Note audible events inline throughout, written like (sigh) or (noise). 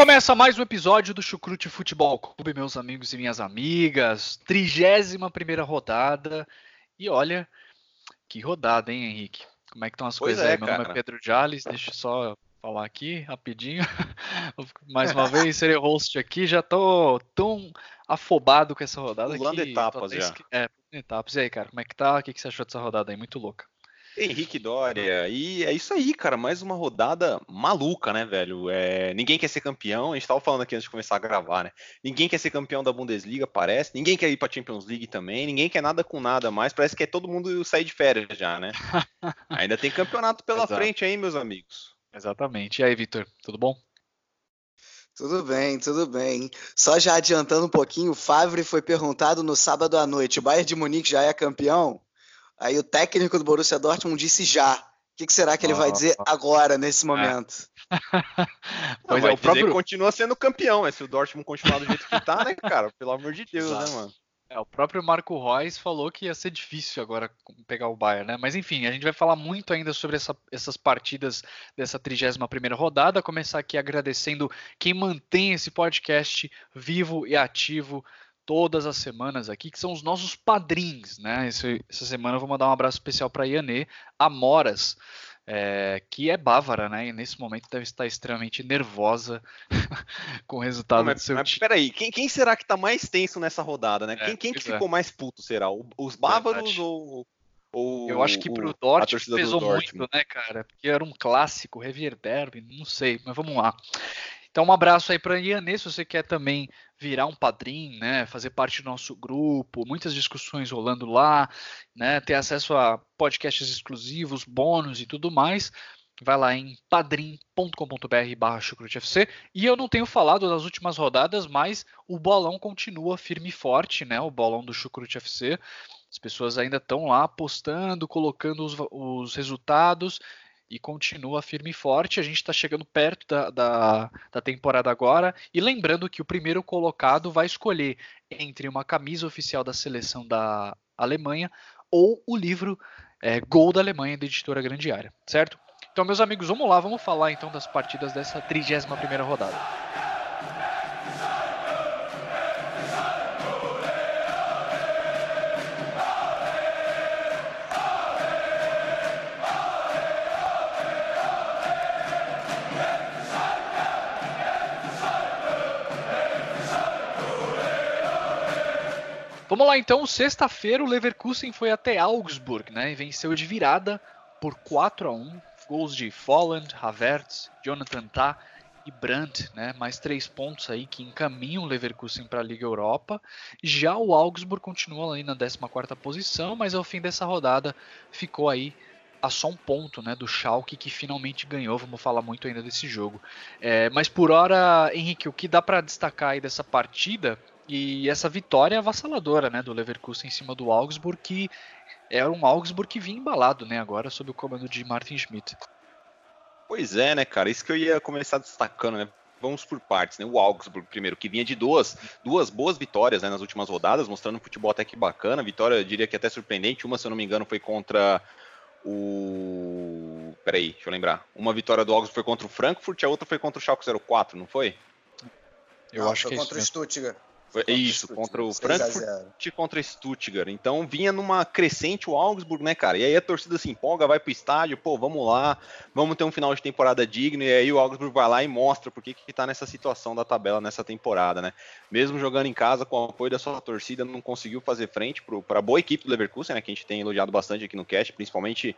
Começa mais um episódio do Chucrute Futebol Clube, meus amigos e minhas amigas. 31 primeira rodada. E olha, que rodada, hein, Henrique? Como é que estão as Pois coisas é, aí? Meu nome é cara. Pedro Jales, deixa eu só falar aqui rapidinho. (laughs) Mais uma vez, serei host aqui. Já tô tão afobado com essa rodada Pulando que... etapas já. esque- É, etapas. E aí, cara, como é que tá? O que que você achou dessa rodada aí? Muito louca. Henrique Dória, e é isso aí, cara, mais uma rodada maluca, né, velho? É, ninguém quer ser campeão, a gente tava falando aqui antes de começar a gravar, né? Ninguém quer ser campeão da Bundesliga, parece, ninguém quer ir pra Champions League também, ninguém quer nada com nada mais, parece que é todo mundo sair de férias já, né? (laughs) Ainda tem campeonato pela Exato. frente aí, meus amigos. Exatamente. E aí, Vitor, tudo bom? Tudo bem, tudo bem. Só já adiantando um pouquinho, o Favre foi perguntado no sábado à noite: o Bayern de Munique já é campeão? Aí o técnico do Borussia Dortmund disse já. O que, que será que ele vai dizer agora, nesse momento? (laughs) Não, Pois é, o próprio, continua sendo campeão, é se o Dortmund continuar do jeito que tá, né, cara? Pelo amor de Deus, Exato. né, mano? É, o próprio Marco Reus falou que ia ser difícil agora pegar o Bayern, né? Mas enfim, a gente vai falar muito ainda sobre essa- essas partidas dessa 31ª rodada. Começar aqui agradecendo quem mantém esse podcast vivo e ativo todas as semanas aqui, que são os nossos padrinhos, né? Esse- essa semana eu vou mandar um abraço especial para Ianê Amoras, é, que é bávara, né? E nesse momento deve estar extremamente nervosa (laughs) com o resultado Não, do mas, seu mas time. peraí, quem, quem será que tá mais tenso nessa rodada, né? É, quem quem que é. ficou mais puto, será? O- Os bávaros ou, ou Eu acho que o- pro a Dortmund do pesou Dortmund? muito, né, cara? Porque era um clássico, Revier Derby, não sei, mas vamos lá. Então, um abraço aí para Ianê, se você quer também virar um padrinho, né, fazer parte do nosso grupo, muitas discussões rolando lá, né, ter acesso a podcasts exclusivos, bônus e tudo mais. Vai lá em padrim.com.br barra. E eu não tenho falado das últimas rodadas, mas o bolão continua firme e forte, né? O bolão do Chucrute FC. As pessoas ainda estão lá apostando, colocando os, os resultados e continua firme e forte. A gente está chegando perto da, da, da temporada agora. E lembrando que o primeiro colocado vai escolher entre uma camisa oficial da seleção da Alemanha ou o livro é, Gol da Alemanha da editora Grande Área, certo? Então, meus amigos, vamos lá, vamos falar então das partidas dessa 31ª rodada. Vamos lá então, sexta-feira o Leverkusen foi até Augsburg, né, e venceu de virada por 4 a 1, gols de Folland, Havertz, Jonathan Tah e Brandt, né, mais três pontos aí que encaminham o Leverkusen para a Liga Europa. Já o Augsburg continua ali na 14ª posição, mas ao fim dessa rodada ficou aí a só um ponto, né, do Schalke que finalmente ganhou. Vamos falar muito ainda desse jogo. É, mas por hora, Henrique, o que dá para destacar aí dessa partida e essa vitória avassaladora, né, do Leverkusen em cima do Augsburg, que era um Augsburg que vinha embalado, né, agora sob o comando de Martin Schmidt. Pois é, né, cara? Isso que eu ia começar destacando, né? Vamos por partes, né? O Augsburg, primeiro, que vinha de duas, duas boas vitórias né, nas últimas rodadas, mostrando um futebol até que bacana. Vitória, eu diria que até surpreendente. Uma, se eu não me engano, foi contra o. Peraí, deixa eu lembrar. Uma vitória do Augsburg foi contra o Frankfurt, a outra foi contra o Schalke 04, não foi? Eu Não, acho foi que é isso contra o. Stuttgart. Foi- Contra o isso, Stuttgart, contra o 6 a Frankfurt 0. contra Stuttgart. Então vinha numa crescente o Augsburg, né, cara? E aí a torcida se empolga, vai pro estádio, pô, vamos lá, vamos ter um final de temporada digno. E aí o Augsburg vai lá e mostra por que que tá nessa situação da tabela nessa temporada, né? Mesmo jogando em casa com o apoio da sua torcida, não conseguiu fazer frente pro, pra boa equipe do Leverkusen, né? Que a gente tem elogiado bastante aqui no cast, principalmente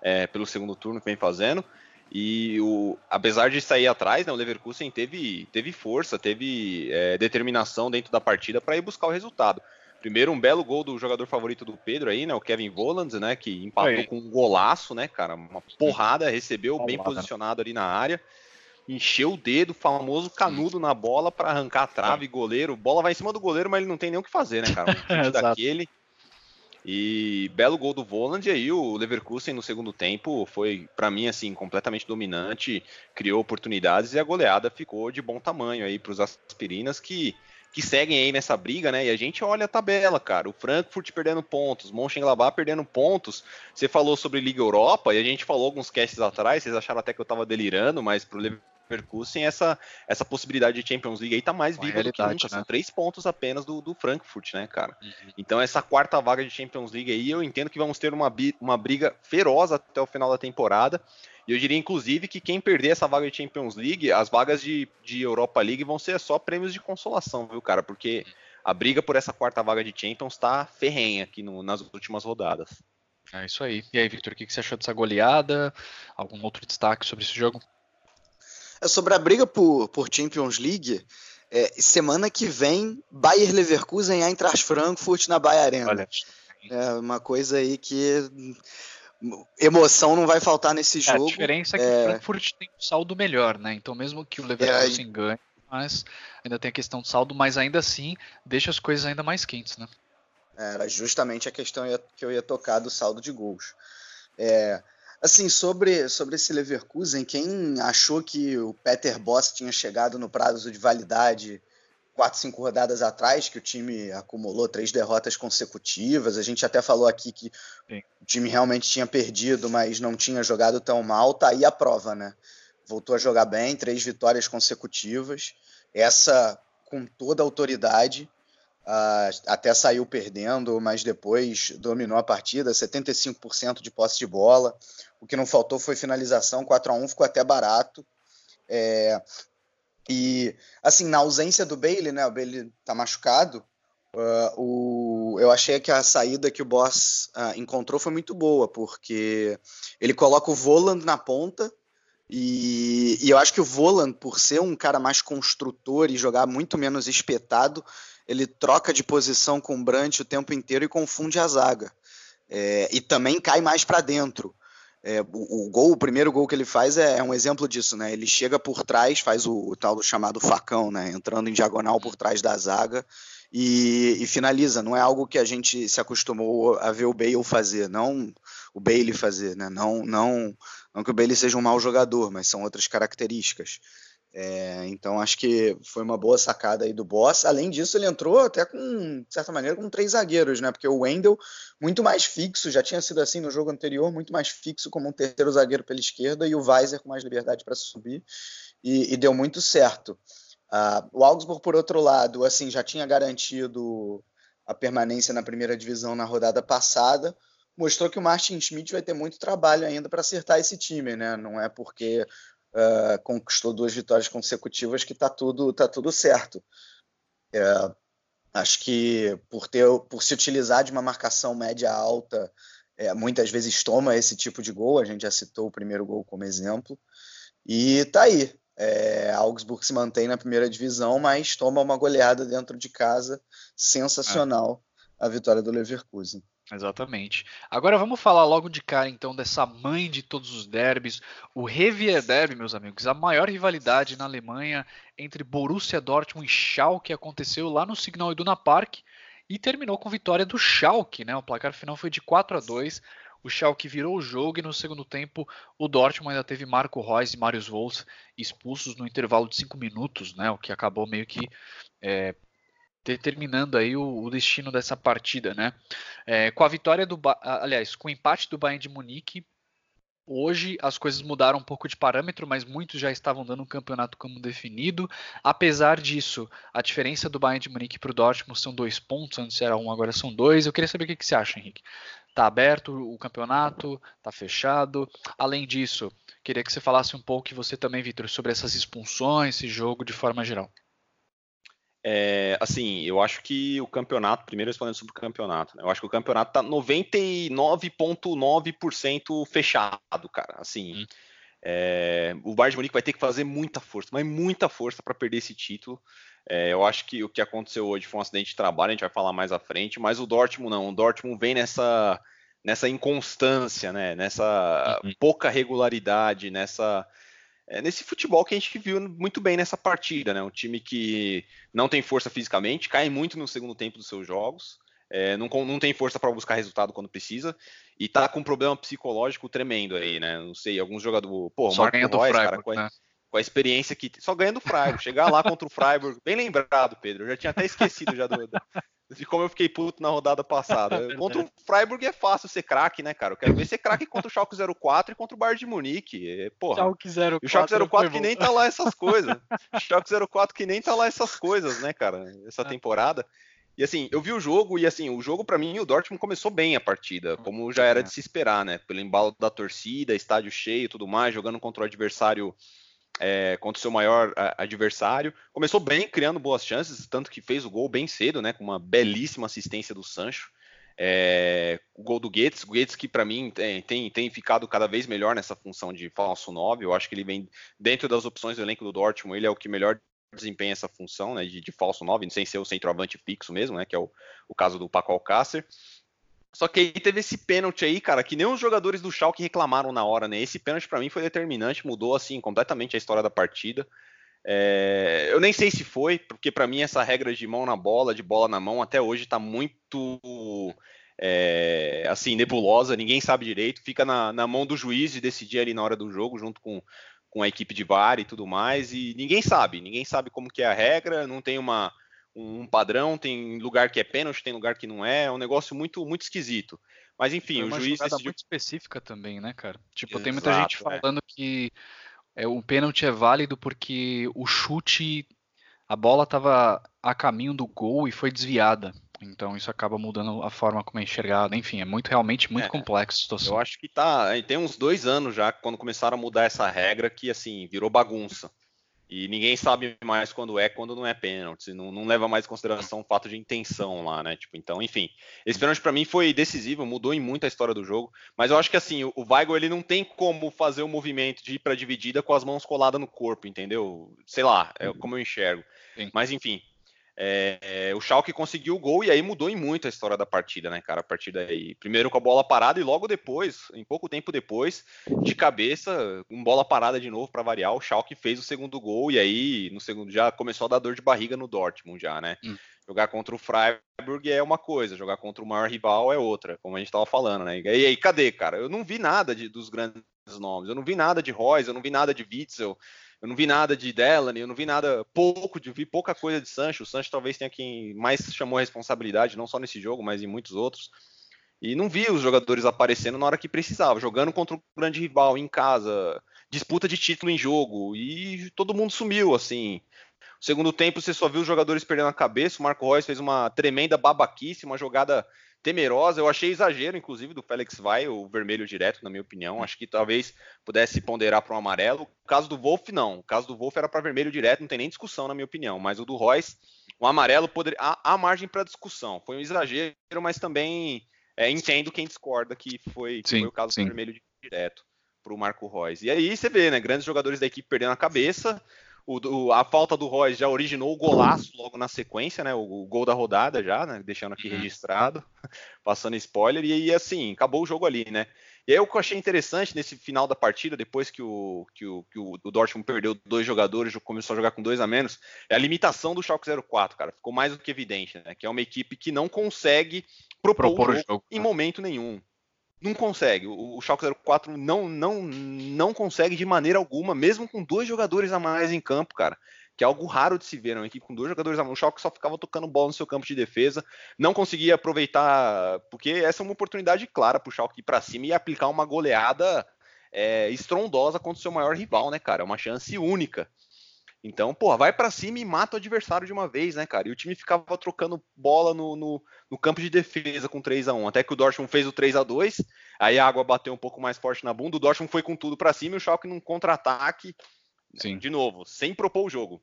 é, pelo segundo turno que vem fazendo. E o, apesar de sair atrás, né, o Leverkusen teve, teve força, teve é, determinação dentro da partida para ir buscar o resultado. Primeiro, um belo gol do jogador favorito do Pedro aí, né? O Kevin Vollands, né? Que empatou com um golaço, né, cara? Uma porrada, recebeu bem né? posicionado ali na área. encher o dedo, famoso canudo na bola para arrancar a trave, goleiro. Bola vai em cima do goleiro, mas ele não tem nem o que fazer, né, cara? Um (laughs) daquele. E belo gol do Voland, e aí o Leverkusen no segundo tempo foi, para mim, assim, completamente dominante, criou oportunidades e a goleada ficou de bom tamanho aí para os aspirinas que, que seguem aí nessa briga, né? E a gente olha a tabela, cara. O Frankfurt perdendo pontos, Mönchengladbach perdendo pontos. Você falou sobre Liga Europa e a gente falou alguns casts atrás, vocês acharam até que eu tava delirando, mas pro Leverkusen Leverkusen, essa, essa possibilidade de Champions League aí tá mais viva do que nunca. Né? São três pontos apenas do, do Frankfurt, né, cara? Uhum. Então, essa quarta vaga de Champions League aí, eu entendo que vamos ter uma, uma briga feroz até o final da temporada. E eu diria, inclusive, que quem perder essa vaga de Champions League, as vagas de, de Europa League vão ser só prêmios de consolação, viu, cara? Porque a briga por essa quarta vaga de Champions tá ferrenha aqui no, nas últimas rodadas. É isso aí. E aí, Victor, o que você achou dessa goleada? Algum outro destaque sobre esse jogo? É sobre a briga por, por Champions League. É, semana que vem, Bayer Leverkusen e Eintracht Frankfurt na Bayer Arena. Olha. É uma coisa aí que emoção não vai faltar nesse jogo. É, a diferença é que é... o Frankfurt tem um saldo melhor, né? Então mesmo que o Leverkusen é... ganhe, mas ainda tem a questão do saldo, mas ainda assim deixa as coisas ainda mais quentes, né? Era justamente a questão que eu ia tocar do saldo de gols. É, Assim, sobre, sobre esse Leverkusen, quem achou que o Peter Boss tinha chegado no prazo de validade quatro, cinco rodadas atrás, que o time acumulou três derrotas consecutivas, a gente até falou aqui que Sim. o time realmente tinha perdido, mas não tinha jogado tão mal, tá aí a prova, né? Voltou a jogar bem, três vitórias consecutivas, essa com toda a autoridade, Uh, até saiu perdendo, mas depois dominou a partida, 75% de posse de bola. O que não faltou foi finalização, 4 a 1 ficou até barato. É, e assim, na ausência do Bailey, né? O Bailey tá machucado. Uh, o, eu achei que a saída que o Boss uh, encontrou foi muito boa, porque ele coloca o Voland na ponta. E, e eu acho que o Voland, por ser um cara mais construtor e jogar muito menos espetado, ele troca de posição com o Brandt o tempo inteiro e confunde a zaga. É, e também cai mais para dentro. É, o, o, gol, o primeiro gol que ele faz é, é, um exemplo disso, né? Ele chega por trás, faz o, o, tal chamado facão, né? Entrando em diagonal por trás da zaga e, e, finaliza. Não é algo que a gente se acostumou a ver o Bale fazer, não o Bailey fazer, né? Não, não, não que o Bailey seja um mau jogador, mas são outras características. É, então acho que foi uma boa sacada aí do Boss. Além disso, ele entrou até com, de certa maneira, com três zagueiros, né? Porque o Wendel, muito mais fixo, já tinha sido assim no jogo anterior, muito mais fixo como um terceiro zagueiro pela esquerda, e o Weiser com mais liberdade para subir, e, e, deu muito certo. Uh, o Augsburg, por outro lado, assim, já tinha garantido a permanência na primeira divisão na rodada passada. Mostrou que o Martin Schmidt vai ter muito trabalho ainda para acertar esse time, né? Não é porque uh, conquistou duas vitórias consecutivas que está tudo, tá tudo certo. É, acho que por, ter, por se utilizar de uma marcação média alta, é, muitas vezes toma esse tipo de gol. A gente já citou o primeiro gol como exemplo. E tá aí. É, Augsburg se mantém na primeira divisão, mas toma uma goleada dentro de casa sensacional a vitória do Leverkusen. Exatamente. Agora vamos falar logo de cara então dessa mãe de todos os derbys, o Revier Derby, meus amigos, a maior rivalidade na Alemanha entre Borussia Dortmund e Schalke aconteceu lá no Signal Iduna Park e terminou com vitória do Schalke, né? O placar final foi de 4 a 2. O Schalke virou o jogo e no segundo tempo o Dortmund ainda teve Marco Reus e Marius Wolff expulsos no intervalo de 5 minutos, né? O que acabou meio que é, determinando aí o, o, destino dessa partida, né? É, com a vitória do, aliás, com o empate do Bayern de Munique, hoje as coisas mudaram um pouco de parâmetro, mas muitos já estavam dando um campeonato como definido. Apesar disso, a diferença do Bayern de Munique para o Dortmund são dois pontos, antes era um, agora são dois. Eu queria saber o que, que você acha, Henrique. Tá aberto o campeonato? Tá fechado? Além disso, queria que você falasse um pouco, e você também, Vitor, sobre essas expulsões, esse jogo de forma geral. É, assim, eu acho que o campeonato, primeiro respondendo sobre o campeonato, né, eu acho que o campeonato tá 99,9% fechado, cara. Assim, hum. é, o Bayern de Munique vai ter que fazer muita força, mas muita força para perder esse título. É, eu acho que o que aconteceu hoje foi um acidente de trabalho, a gente vai falar mais à frente, mas o Dortmund não. O Dortmund vem nessa, nessa inconstância, né, nessa uhum. pouca regularidade, nessa é, nesse futebol que a gente viu muito bem nessa partida, né? Um time que não tem força fisicamente, cai muito no segundo tempo dos seus jogos, é, não, não, tem força para buscar resultado quando precisa, e tá com um problema psicológico tremendo aí, né? Não sei, alguns jogadores. Pô, Só Marco Reus, cara, com a, né? com a, experiência que. Só ganhando o Freiburg. Chegar lá contra o Freiburg, bem lembrado, Pedro. Eu já tinha até esquecido já do, de como eu fiquei puto na rodada passada. (laughs) contra o Freiburg é fácil ser craque, né, cara? Eu quero ver ser craque contra o Schalke 04 e contra o Bayern de Munique. É, porra. Schalke 04, e o Schalke 04 que nem tá lá essas coisas. o (laughs) Schalke 04 que nem tá lá essas coisas, né, cara? Essa é. temporada. E assim, eu vi o jogo e assim, o jogo para mim o Dortmund começou bem a partida, como já era de se esperar, né? Pelo embalo da torcida, estádio cheio, tudo mais, jogando contra o adversário é, contra o seu maior adversário. Começou bem, criando boas chances, tanto que fez o gol bem cedo, né? Com uma belíssima assistência do Sancho. É, o gol do Goetz, o que para mim tem, tem, tem, ficado cada vez melhor nessa função de falso 9, eu acho que ele vem dentro das opções do elenco do Dortmund, ele é o que melhor desempenha essa função né, de, de falso 9, sem ser o centroavante fixo mesmo, né, que é o, o caso do Paco Alcácer. Só que aí teve esse pênalti aí, cara, que nem os jogadores do Schalke reclamaram na hora, né? Esse pênalti para mim foi determinante, mudou assim completamente a história da partida. É... eu nem sei se foi, porque para mim essa regra de mão na bola, de bola na mão, até hoje tá muito é... assim nebulosa, ninguém sabe direito. Fica na, na mão do juiz de decidir ali na hora do jogo, junto com, com a equipe de VAR e tudo mais. E ninguém sabe, ninguém sabe como que é a regra, não tem uma um padrão, tem lugar que é pênalti, tem lugar que não é, é um negócio muito muito esquisito. Mas enfim, o juiz decidiu... muito específica também, né, cara? Tipo, Exato, tem muita gente é. falando é. que é, o pênalti é válido porque o chute, a bola estava a caminho do gol e foi desviada. Então isso acaba mudando a forma como é enxergada. Enfim, é muito realmente muito é, complexo a situação. Eu acho que tá. Tem uns dois anos já quando começaram a mudar essa regra que assim virou bagunça. E ninguém sabe mais quando é, quando não é pênalti. Não, não leva mais em consideração o fato de intenção lá, né? Tipo, então, enfim. Esse pênalti para mim foi decisivo, mudou em muito a história do jogo. Mas eu acho que assim, o Weigl ele não tem como fazer o movimento de ir para dividida com as mãos coladas no corpo, entendeu? Sei lá, é como eu enxergo. Sim. Mas enfim, é, o Schalke conseguiu o gol e aí mudou em muito a história da partida, né, cara? A partir daí, primeiro com a bola parada e logo depois, em pouco tempo depois, de cabeça, com bola parada de novo para variar, o Schalke fez o segundo gol e aí no segundo já começou a dar dor de barriga no Dortmund já, né? Hum. Jogar contra o Freiburg é uma coisa, jogar contra o maior rival é outra, como a gente estava falando, né? E aí, cadê, cara? Eu não vi nada de, dos grandes nomes, eu não vi nada de Royce, eu não vi nada de Witzel, eu não vi nada de Delaney, eu não vi nada pouco, de, vi pouca coisa de Sancho. O Sancho talvez tenha quem mais chamou a responsabilidade, não só nesse jogo, mas em muitos outros. E não vi os jogadores aparecendo na hora que precisava, jogando contra o grande rival em casa, disputa de título em jogo, e todo mundo sumiu, assim. No segundo tempo, você só viu os jogadores perdendo a cabeça. O Marco Reus fez uma tremenda babaquice, uma jogada temerosa. Eu achei exagero, inclusive, do Félix Vai, o vermelho direto, na minha opinião. Acho que talvez pudesse ponderar para um amarelo. O caso do Wolf, não. O caso do Wolf era para vermelho direto, não tem nem discussão, na minha opinião. Mas o do Royce, o amarelo, poderia... há, margem para discussão. Foi um exagero, mas também é, entendo quem discorda que foi, que foi o caso sim. do vermelho direto para o Marco Royce. E aí você vê, né? Grandes jogadores da equipe perdendo a cabeça. O, o, a falta do Royce já originou o golaço logo na sequência, né? O, o gol da rodada já, né? Deixando aqui uhum. registrado, (laughs) passando spoiler, e, e assim, acabou o jogo ali, né? E aí o que eu achei interessante nesse final da partida, depois que o, que o, que o, o Dortmund perdeu dois jogadores, começou a jogar com dois a menos, é a limitação do Schalke 04, cara. Ficou mais do que evidente, né? Que é uma equipe que não consegue propor, propor o jogo, jogo em né? momento nenhum não consegue. O, o Schalke 04 não, não, não consegue de maneira alguma, mesmo com dois jogadores a mais em campo, cara. Que é algo raro de se ver, né? uma equipe com dois jogadores a mais. O Schalke só ficava tocando bola no seu campo de defesa, não conseguia aproveitar, porque essa é uma oportunidade clara para o Schalke ir para cima e aplicar uma goleada é, estrondosa contra o seu maior rival, né, cara? É uma chance única. Então, pô, vai para cima e mata o adversário de uma vez, né, cara? E o time ficava trocando bola no, no, no campo de defesa com 3 a 1 Até que o Dortmund fez o 3 a 2 aí a água bateu um pouco mais forte na bunda, o Dortmund foi com tudo para cima e o Schalke num contra-ataque, né, de novo, sem propor o jogo.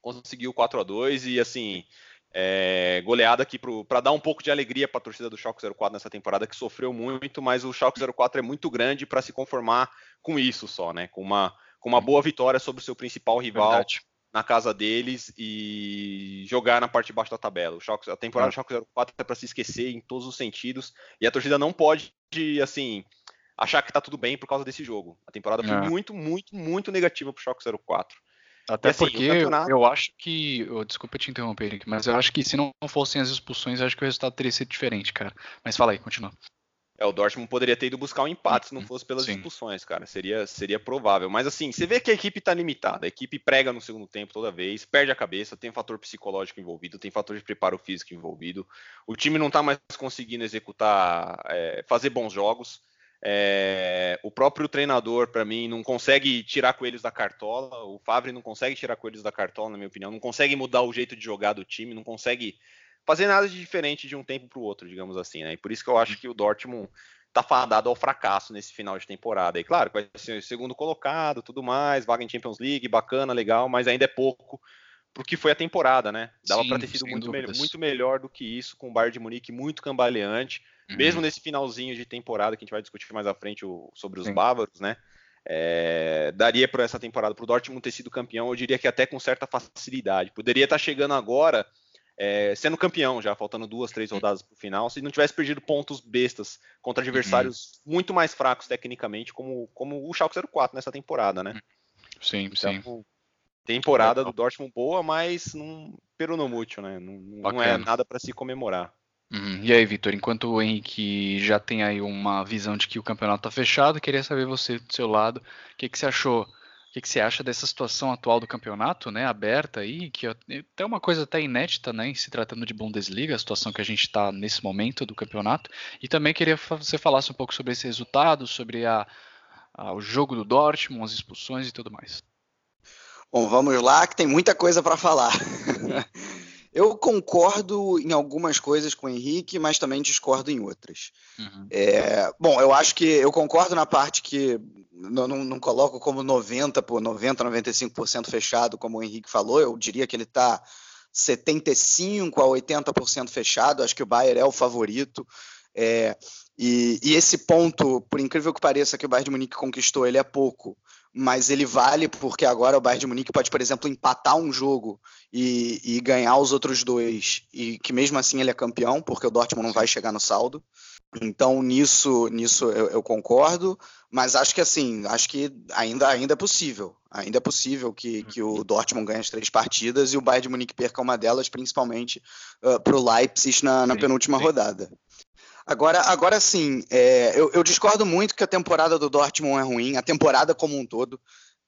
Conseguiu 4 a 2 e, assim, é, goleada aqui para dar um pouco de alegria para a torcida do Schalke 04 nessa temporada, que sofreu muito, mas o Schalke 04 é muito grande para se conformar com isso só, né? Com uma com uma boa vitória sobre o seu principal rival Verdade. na casa deles e jogar na parte de baixo da tabela. O Schalke, a temporada do Schalke 04 é para se esquecer em todos os sentidos e a torcida não pode, assim, achar que tá tudo bem por causa desse jogo. A temporada foi é. muito, muito, muito negativa pro Schalke 04. Até assim, porque campeonato... eu acho que. Oh, desculpa te interromper, Eric, mas eu acho que se não fossem as expulsões, eu acho que o resultado teria sido diferente, cara. Mas fala aí, continua. É, o Dortmund poderia ter ido buscar um empate se não uhum. fosse pelas Sim. expulsões, cara. Seria, seria provável. Mas assim, você vê que a equipe tá limitada. A equipe prega no segundo tempo toda vez, perde a cabeça, tem fator psicológico envolvido, tem fator de preparo físico envolvido. O time não tá mais conseguindo executar, é, fazer bons jogos. É, o próprio treinador, para mim, não consegue tirar coelhos da cartola. O Favre não consegue tirar coelhos da cartola, na minha opinião. Não consegue mudar o jeito de jogar do time, não consegue fazer nada de diferente de um tempo para o outro, digamos assim, né? E por isso que eu acho que o Dortmund tá fadado ao fracasso nesse final de temporada. E claro, vai ser o segundo colocado, tudo mais, vaga em Champions League, bacana, legal, mas ainda é pouco pro que foi a temporada, né? Dava para ter sido muito, me muito, melhor do que isso, com o Bayern de Munique muito cambaleante, uhum. mesmo nesse finalzinho de temporada que a gente vai discutir mais à frente o, sobre os Sim. bávaros, né? É, daria para essa temporada para o Dortmund ter sido campeão, eu diria que até com certa facilidade. Poderia estar tá chegando agora é, sendo campeão já, faltando duas, três rodadas para o final, se não tivesse perdido pontos bestas contra adversários uhum. muito mais fracos tecnicamente, como, como o Schalke 04 nessa temporada, né? Sim, então, sim. Temporada do Dortmund boa, mas não peronomútil, né? Não, não é nada para se comemorar. Uhum. E aí, Vitor, enquanto o Henrique já tem aí uma visão de que o campeonato está fechado, queria saber você do seu lado, o que, que você achou o que, que, você acha dessa situação atual do campeonato, né, aberta aí, que é uma coisa até inédita, né, se tratando de Bundesliga, a situação que a gente está nesse momento do campeonato, e também queria que você falasse um pouco sobre esse resultado, sobre a, a, o jogo do Dortmund, as expulsões e tudo mais. Bom, vamos lá, que tem muita coisa para falar. (laughs) Eu concordo em algumas coisas com o Henrique, mas também discordo em outras. Uhum. É, bom, eu acho que eu concordo na parte que não, não, não coloco como 90 por 90, 95% fechado, como o Henrique falou. Eu diria que ele está 75 a 80% fechado. Acho que o Bayern é o favorito. É, e, e, esse ponto, por incrível que pareça, que o Bayern de Munique conquistou, ele é pouco mas ele vale porque agora o Bayern de Munique pode, por exemplo, empatar um jogo e, e, ganhar os outros dois, e que mesmo assim ele é campeão, porque o Dortmund não vai chegar no saldo. Então nisso, nisso eu, eu concordo, mas acho que assim, acho que ainda, ainda é possível, ainda é possível que, que o Dortmund ganhe as três partidas e o Bayern de Munique perca uma delas, principalmente uh, para o Leipzig na, na penúltima sim. rodada. Agora, agora sim, é, eu, eu, discordo muito que a temporada do Dortmund é ruim, a temporada como um todo.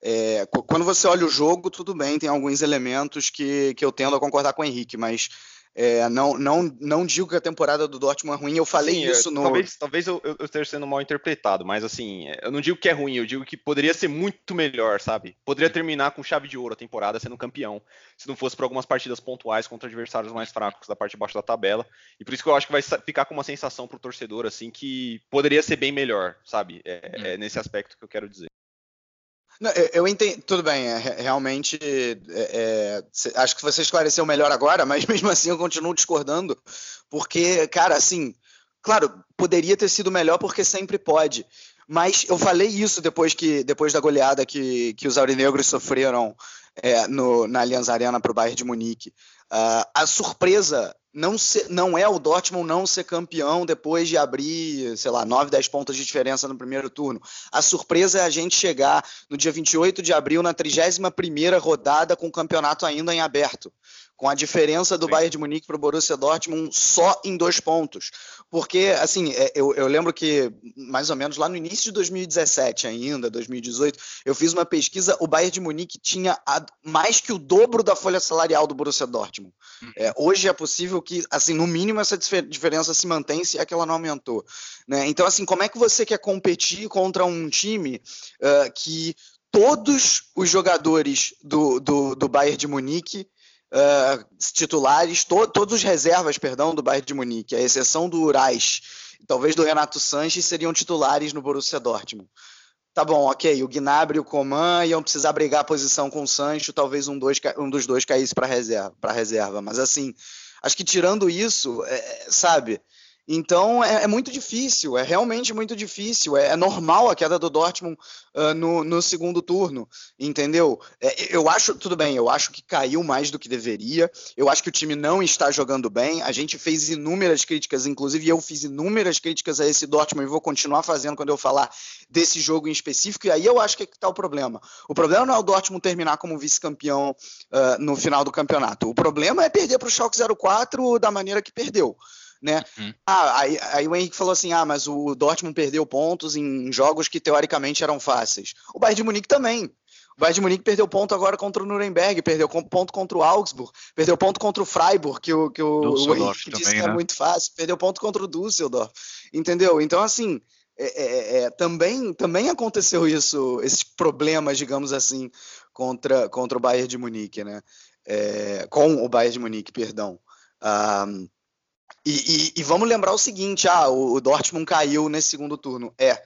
É, quando você olha o jogo, tudo bem, tem alguns elementos que, que eu tendo a concordar com o Henrique, mas é, não, não, não digo que a temporada do Dortmund é ruim, eu falei Sim, isso no. Talvez, talvez eu, eu, esteja sendo mal interpretado, mas assim, eu não digo que é ruim, eu digo que poderia ser muito melhor, sabe? Poderia terminar com chave de ouro a temporada sendo campeão, se não fosse por algumas partidas pontuais contra adversários mais fracos da parte de baixo da tabela. E por isso que eu acho que vai ficar com uma sensação pro torcedor, assim, que poderia ser bem melhor, sabe? É, hum. é nesse aspecto que eu quero dizer. Não, eu, eu, entendo, tudo bem, é, realmente é, é, acho que você esclareceu melhor agora, mas (laughs) mesmo assim eu continuo discordando, porque, cara, assim, claro, poderia ter sido melhor porque sempre pode, mas eu falei isso depois que depois da goleada que, que os aurinegros sofreram é, no, na Allianz Arena para o Bayern de Munique. Uh, a surpresa não, ser, não é o Dortmund não ser campeão depois de abrir, sei lá, 9, 10 pontos de diferença no primeiro turno. A surpresa é a gente chegar no dia 28 de abril, na 31ª rodada, com o campeonato ainda em aberto com a diferença do Sim. Bayern de Munique para o Borussia Dortmund só em dois pontos. Porque, assim, é, eu, eu, lembro que mais ou menos lá no início de 2017 ainda, 2018, eu fiz uma pesquisa, o Bayern de Munique tinha a, mais que o dobro da folha salarial do Borussia Dortmund. Uhum. É, hoje é possível que, assim, no mínimo essa diferença se mantém se é que ela não aumentou. Né? Então, assim, como é que você quer competir contra um time uh, que todos os jogadores do, do, do Bayern de Munique uh, titulares, to todos os reservas, perdão, do Bayern de Munique, à exceção do Urais, talvez do Renato Sanches, seriam titulares no Borussia Dortmund. Tá bom, ok. O Gnabry e o Coman iam precisar brigar a posição com o Sancho, talvez um, dois, um dos dois caísse para reserva, reserva. Mas assim, acho que tirando isso, é, sabe, Então é, é, muito difícil, é realmente muito difícil. É, é normal a queda do Dortmund uh, no, no, segundo turno, entendeu? É, eu acho, tudo bem, eu acho que caiu mais do que deveria. Eu acho que o time não está jogando bem. A gente fez inúmeras críticas, inclusive eu fiz inúmeras críticas a esse Dortmund e vou continuar fazendo quando eu falar desse jogo em específico. E aí eu acho que está o problema. O problema não é o Dortmund terminar como vice-campeão uh, no final do campeonato. O problema é perder para o Schalke 04 da maneira que perdeu né? Uhum. Ah, aí, aí, o Henrique falou assim: ah, mas o Dortmund perdeu pontos em jogos que teoricamente eram fáceis. O Bayern de Munique também. O Bayern de Munique perdeu ponto agora contra o Nuremberg, perdeu ponto contra o Augsburg, perdeu ponto contra o Freiburg, que o, que o, o Henrique também, disse que é né? muito fácil, perdeu ponto contra o Düsseldorf, entendeu? Então, assim, é, é, é, também, também aconteceu isso, esses problemas, digamos assim, contra, contra o Bayern de Munique, né? É, com o Bayern de Munique, perdão. Um, e, e, e, vamos lembrar o seguinte: ah, o, Dortmund caiu nesse segundo turno. É,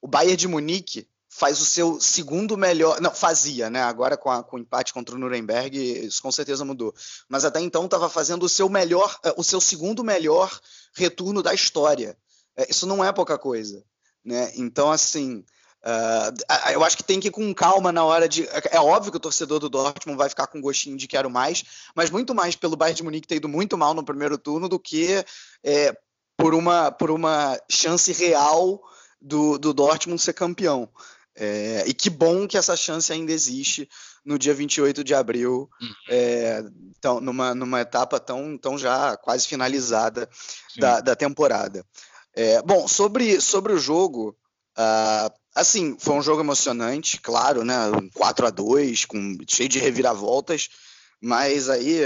o Bayern de Munique faz o seu segundo melhor. Não, fazia, né? Agora com, a, com o empate contra o Nuremberg, isso com certeza mudou. Mas até então estava fazendo o seu melhor, eh, o seu segundo melhor retorno da história. É, isso não é pouca coisa. Né? Então, assim, Uh, eu acho que tem que ir com calma na hora de. É óbvio que o torcedor do Dortmund vai ficar com gostinho de quero mais, mas muito mais pelo Bayern de Munique ter ido muito mal no primeiro turno do que é, por, uma, por uma chance real do, do Dortmund ser campeão. É, e que bom que essa chance ainda existe no dia 28 de abril, uhum. é, então, numa, numa etapa tão, tão já quase finalizada da, da temporada. É, bom, sobre, sobre o jogo, Uh, assim, foi um jogo emocionante, claro, né? 4 a 2 com cheio de reviravoltas. Mas aí,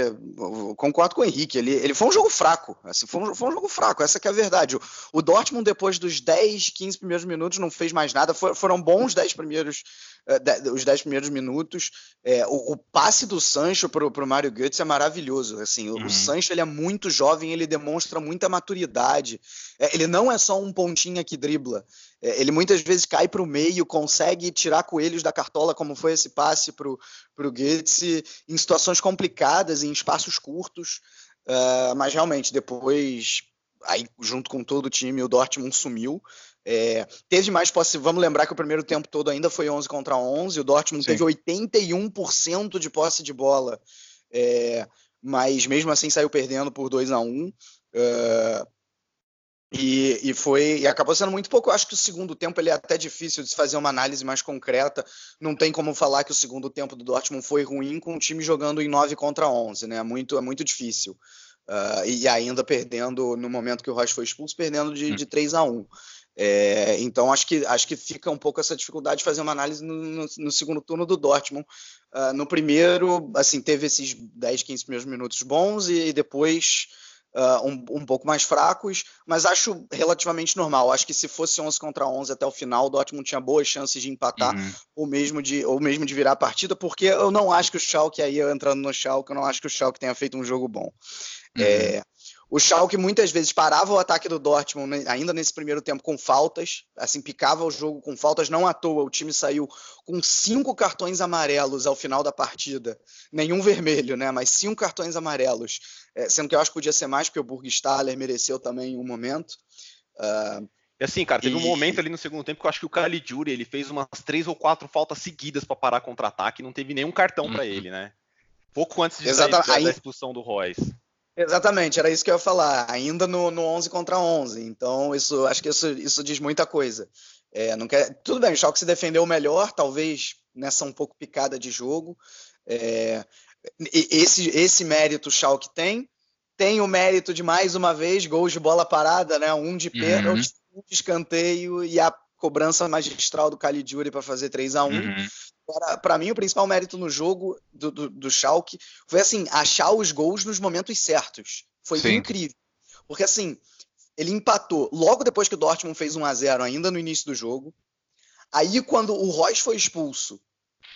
concordo com o Henrique, ele, ele foi um jogo fraco. Assim, foi, um, foi um jogo fraco, essa é a verdade. O, o, Dortmund, depois dos 10, 15 primeiros minutos, não fez mais nada. For, foram bons 10 primeiros, uh, os 10 primeiros minutos. É, o, o, passe do Sancho para o Mário Götze é maravilhoso. Assim, uhum. O Sancho ele é muito jovem, ele demonstra muita maturidade. É, ele não é só um pontinha que dribla. É, ele muitas vezes cai para o meio, consegue tirar coelhos da cartola, como foi esse passe para o Götze, em situações complicadas, em espaços curtos. Uh, mas realmente, depois, aí junto com todo o time, o Dortmund sumiu. É, teve mais posse. Vamos lembrar que o primeiro tempo todo ainda foi 11 contra 11. O Dortmund Sim. teve 81% de posse de bola, é, mas mesmo assim saiu perdendo por 2 a 1 uh, e, e, foi e acabou sendo muito pouco. Eu acho que o segundo tempo ele é até difícil de se fazer uma análise mais concreta. Não tem como falar que o segundo tempo do Dortmund foi ruim com o time jogando em 9 contra 11, né? É muito, é muito difícil. Uh, e ainda perdendo no momento que o Rocha foi expulso, perdendo de, de 3 a 1. É, então acho que acho que fica um pouco essa dificuldade de fazer uma análise no, no, no segundo turno do Dortmund. Uh, no primeiro, assim, teve esses 10, 15 primeiros minutos bons e, e depois uh, um, um, pouco mais fracos, mas acho relativamente normal. Acho que se fosse 11 contra 11 até o final, o Dortmund tinha boas chances de empatar uhum. ou, mesmo de, ou mesmo de virar a partida, porque eu não acho que o Schalke, aí entrando no Schalke, eu não acho que o Schalke tenha feito um jogo bom. Uhum. É, o Schalke muitas vezes parava o ataque do Dortmund ainda nesse primeiro tempo com faltas, assim, picava o jogo com faltas, não à toa, o time saiu com cinco cartões amarelos ao final da partida, nenhum vermelho, né, mas cinco cartões amarelos, é, sendo que eu acho que podia ser mais, porque o Burgstaller mereceu também um momento. Uh, e assim, cara, teve e... um momento ali no segundo tempo que eu acho que o Caligiuri, ele fez umas três ou quatro faltas seguidas para parar contra-ataque, não teve nenhum cartão uhum. para ele, né? Pouco antes de sair da expulsão do Royce. Exatamente, era isso que eu ia falar. Ainda no, no 11 contra 11. Então, isso, acho que isso, isso diz muita coisa. É, não quer... Tudo bem, o Schalke se defendeu melhor, talvez nessa um pouco picada de jogo. É... Esse, esse mérito o Schalke tem. Tem o mérito de, mais uma vez, gols de bola parada, né? um de pênalti, uhum. um de escanteio e a cobrança magistral do Caligiuri para fazer 3 a 1 uhum para mim, o principal mérito no jogo do, do, do Schalke foi, assim, achar os gols nos momentos certos. Foi Sim. incrível. Porque, assim, ele empatou logo depois que o Dortmund fez 1 a 0 ainda no início do jogo. Aí, quando o Royce foi expulso,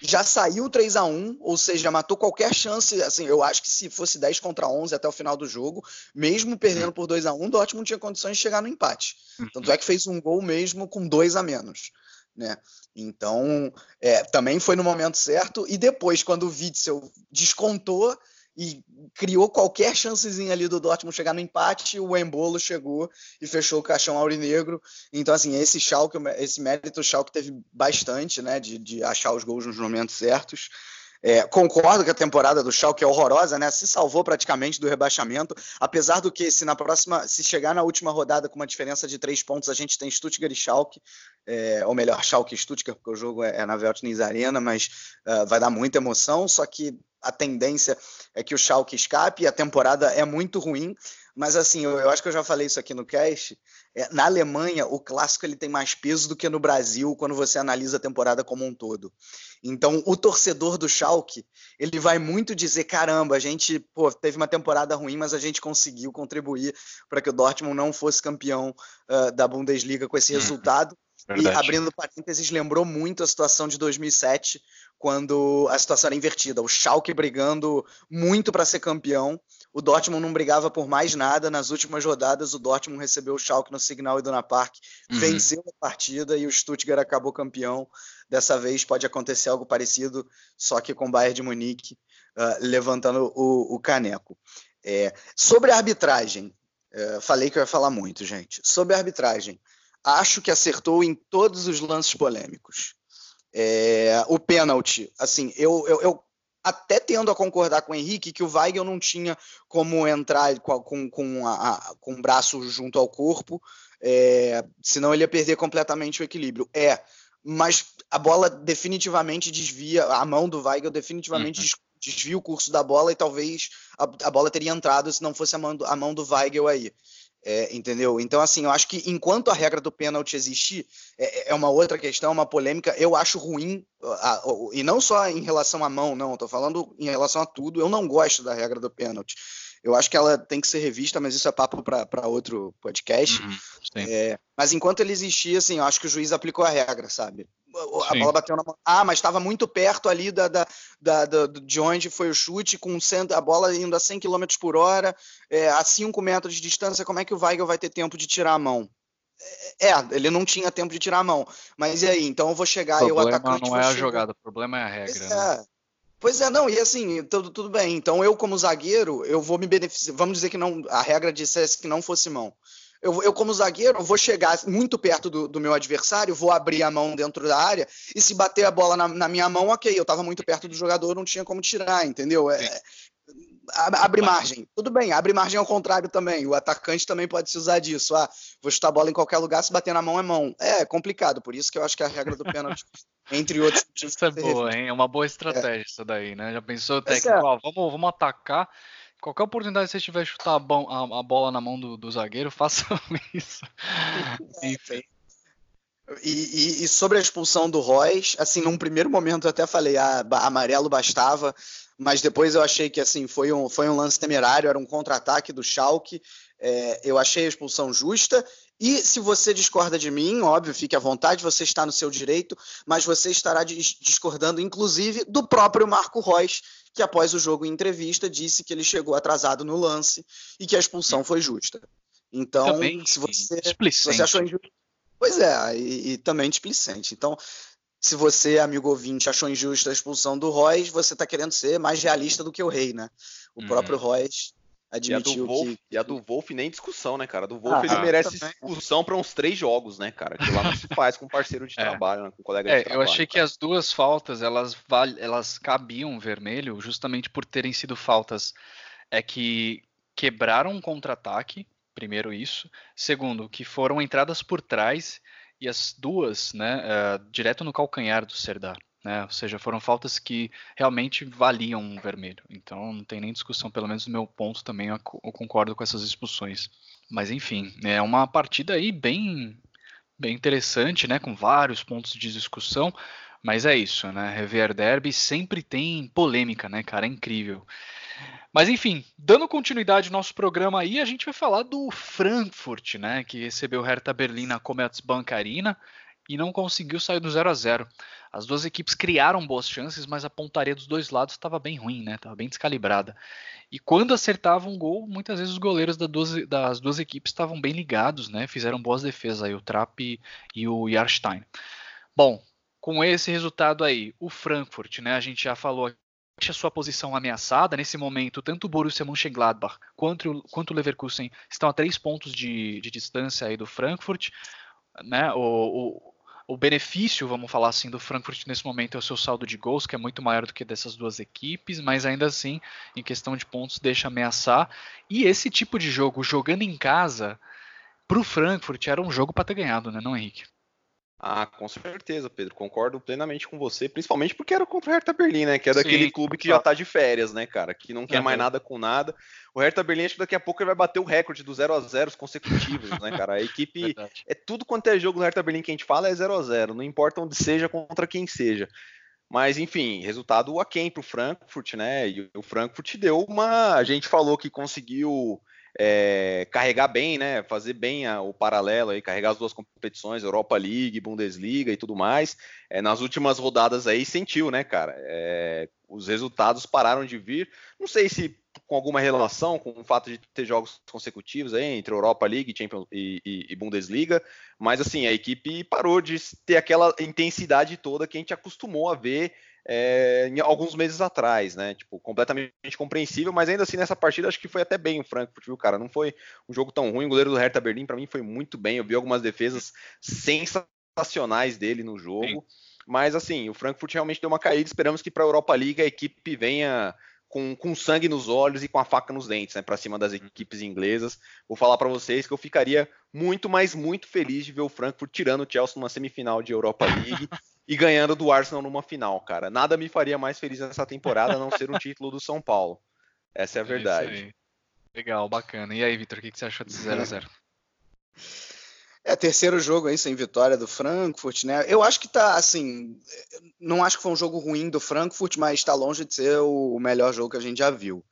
já saiu 3 a 1 ou seja, matou qualquer chance. Assim, eu acho que se fosse 10 contra 11 até o final do jogo, mesmo perdendo por 2 a 1 o Dortmund tinha condições de chegar no empate. Tanto é que fez um gol mesmo com dois a menos né? Então, é, também foi no momento certo. E depois, quando o Witzel descontou, e criou qualquer chancezinha ali do Dortmund chegar no empate, o Embolo chegou e fechou o caixão aurinegro. Então, assim, esse Schalke, esse mérito o Schalke teve bastante, né, de, de achar os gols nos momentos certos. É, concordo que a temporada do Schalke é horrorosa, né? Se salvou praticamente do rebaixamento, apesar do que se na próxima, se chegar na última rodada com uma diferença de três pontos, a gente tem Stuttgart e Schalke, é, ou melhor, Schalke e Stuttgart, porque o jogo é, é na Veltins Arena, mas uh, vai dar muita emoção, só que a tendência é que o Schalke escape, a temporada é muito ruim, mas assim, eu, eu, acho que eu já falei isso aqui no cast. É, na Alemanha, o clássico ele tem mais peso do que no Brasil quando você analisa a temporada como um todo. Então, o torcedor do Schalke, ele vai muito dizer, caramba, a gente pô, teve uma temporada ruim, mas a gente conseguiu contribuir para que o Dortmund não fosse campeão uh, da Bundesliga com esse uhum. resultado. Verdade. E abrindo parênteses, lembrou muito a situação de 2007, quando a situação era invertida. O Schalke brigando muito para ser campeão, o Dortmund não brigava por mais nada. Nas últimas rodadas, o Dortmund recebeu o Schalke no Signal Iduna Park, uhum. venceu a partida e o Stuttgart acabou campeão. Dessa vez pode acontecer algo parecido, só que com o Bayern de Munique uh, levantando o, o caneco. É, sobre a arbitragem, uh, falei que eu ia falar muito, gente. Sobre a arbitragem, acho que acertou em todos os lances polêmicos. É, o pênalti, assim, eu, eu, eu, até tendo a concordar com o Henrique que o Weigel não tinha como entrar com, com, com, a, com o braço junto ao corpo, é, senão ele ia perder completamente o equilíbrio. É, mas a bola definitivamente desvia, a mão do Weigel definitivamente uhum. desvia o curso da bola e talvez a, a, bola teria entrado se não fosse a mão do, a mão do Weigel aí. É, entendeu? Então, assim, eu acho que enquanto a regra do pênalti existir, é, é uma outra questão, uma polêmica, eu acho ruim, a, a, e não só em relação à mão, não, estou falando em relação a tudo, eu não gosto da regra do pênalti. Eu acho que ela tem que ser revista, mas isso é papo para outro podcast. Uhum, é, mas enquanto ele existia, assim, eu acho que o juiz aplicou a regra, sabe? A Sim. bola bateu na mão. Ah, mas estava muito perto ali da, da, da, da, de onde foi o chute, com a bola indo a 100 km por hora, é, a 5 metros de distância. Como é que o Weigel vai ter tempo de tirar a mão? É, ele não tinha tempo de tirar a mão. Mas e aí? Então eu vou chegar e o atacante. não é a jogada, o problema é a regra. É, né? Pois é, não, e assim, tudo, tudo bem. Então, eu, como zagueiro, eu vou me beneficiar. Vamos dizer que não, a regra dissesse que não fosse mão. Eu, eu como zagueiro, vou chegar muito perto do, do, meu adversário, vou abrir a mão dentro da área, e se bater a bola na, na minha mão, ok, eu estava muito perto do jogador, não tinha como tirar, entendeu? É, abre margem. Tudo bem, abre margem ao contrário também. O atacante também pode se usar disso. Ah, vou chutar a bola em qualquer lugar, se bater na mão é mão. É complicado, por isso que eu acho que a regra do pênalti entre outros. (laughs) Isso é boa, hein? É uma boa estratégia é. isso daí, né? Já pensou, técnico, é. ó, vamos, vamos atacar. Qualquer oportunidade que você tiver chutar a, a, bola na mão do, do zagueiro, (laughs) faça isso. Enfim. E, e, e, sobre a expulsão do Royce, assim, num primeiro momento eu até falei, ah, amarelo bastava, mas depois eu achei que assim foi um, foi um lance temerário, era um contra-ataque do Schalke, é, eu achei a expulsão justa e se você discorda de mim, óbvio, fique à vontade, você está no seu direito, mas você estará discordando, inclusive, do próprio Marco Reus, que após o jogo em entrevista disse que ele chegou atrasado no lance e que a expulsão foi justa. Então, também, se você, se você achou injusto. Pois é, e, e, também displicente. Então, se você, amigo ouvinte, achou injusta a expulsão do Reus, você está querendo ser mais realista do que o rei, né? O uhum. próprio Reus admitiu e a, Wolf, que... e a do Wolf nem discussão, né, cara? A do Wolf ah, ele merece também. discussão para uns três jogos, né, cara? Que lá não se faz com parceiro de é. trabalho, né, com colega é, de trabalho. Eu achei cara. que as duas faltas, elas, elas cabiam vermelho justamente por terem sido faltas é que quebraram um contra-ataque, primeiro isso. Segundo, que foram entradas por trás e as duas, né, uh, direto no calcanhar do Serdar. Né? Ou seja, foram faltas que realmente valiam um vermelho. Então não tem nem discussão, pelo menos no meu ponto também eu, concordo com essas expulsões. Mas enfim, é uma partida aí bem bem interessante, né, com vários pontos de discussão, mas é isso, né? Rever Derby sempre tem polêmica, né, cara? É incrível. Mas enfim, dando continuidade ao nosso programa aí, a gente vai falar do Frankfurt, né, que recebeu o Hertha Berlim na Commerzbank Arena e não conseguiu sair do 0 a 0. As duas equipes criaram boas chances, mas a pontaria dos dois lados estava bem ruim, né? Estava bem descalibrada. E quando acertavam um gol, muitas vezes os goleiros das duas, das duas equipes estavam bem ligados, né? Fizeram boas defesas aí, o Trapp e o Jarstein. Bom, com esse resultado aí, o Frankfurt, né? A gente já falou a sua posição ameaçada. Nesse momento, tanto o Borussia Mönchengladbach quanto, quanto o Leverkusen estão a três pontos de, de distância aí do Frankfurt. Né? O, o, o, benefício, vamos falar assim, do Frankfurt nesse momento é o seu saldo de gols, que é muito maior do que dessas duas equipes, mas ainda assim, em questão de pontos, deixa ameaçar. E esse tipo de jogo, jogando em casa, para o Frankfurt era um jogo para ter ganhado, né, não, Henrique? Ah, com certeza, Pedro. Concordo plenamente com você, principalmente porque era contra o Hertha Berlim, né? Que é daquele Sim, clube que já tá de férias, né, cara? Que não quer uhum. mais nada com nada. O Hertha Berlim, acho que daqui a pouco ele vai bater o recorde dos 0 a 0 consecutivos, né, cara? A equipe. (laughs) Verdade. É tudo quanto é jogo do Hertha Berlim que a gente fala é 0 a 0 não importa onde seja, contra quem seja. Mas, enfim, resultado aquém pro Frankfurt, né? E o Frankfurt deu uma. A gente falou que conseguiu é, carregar bem, né, fazer bem a, o paralelo aí, carregar as duas competições, Europa League, Bundesliga e tudo mais. É, nas últimas rodadas aí sentiu, né, cara? É, os resultados pararam de vir. Não sei se com alguma relação com o fato de ter jogos consecutivos aí entre Europa League Champions e, e, e, Bundesliga, mas assim a equipe parou de ter aquela intensidade toda que a gente acostumou a ver é, alguns meses atrás, né? Tipo, completamente compreensível, mas ainda assim nessa partida acho que foi até bem o Frankfurt, viu, cara? Não foi um jogo tão ruim. O goleiro do Hertha Berlim para mim foi muito bem. Eu vi algumas defesas sensacionais dele no jogo. Sim. Mas assim, o Frankfurt realmente deu uma caída. Esperamos que para a Europa League a equipe venha com, com, sangue nos olhos e com a faca nos dentes, né, para cima das equipes inglesas. Vou falar para vocês que eu ficaria muito, mas muito feliz de ver o Frankfurt tirando o Chelsea numa semifinal de Europa League (laughs) e ganhando do Arsenal numa final, cara. Nada me faria mais feliz nessa temporada a não ser um título do São Paulo. Essa é a é verdade. Legal, bacana. E aí, Vitor, o que você achou desse 0x0? É, terceiro jogo aí sem vitória do Frankfurt, né? Eu acho que tá, assim, não acho que foi um jogo ruim do Frankfurt, mas está longe de ser o melhor jogo que a gente já viu.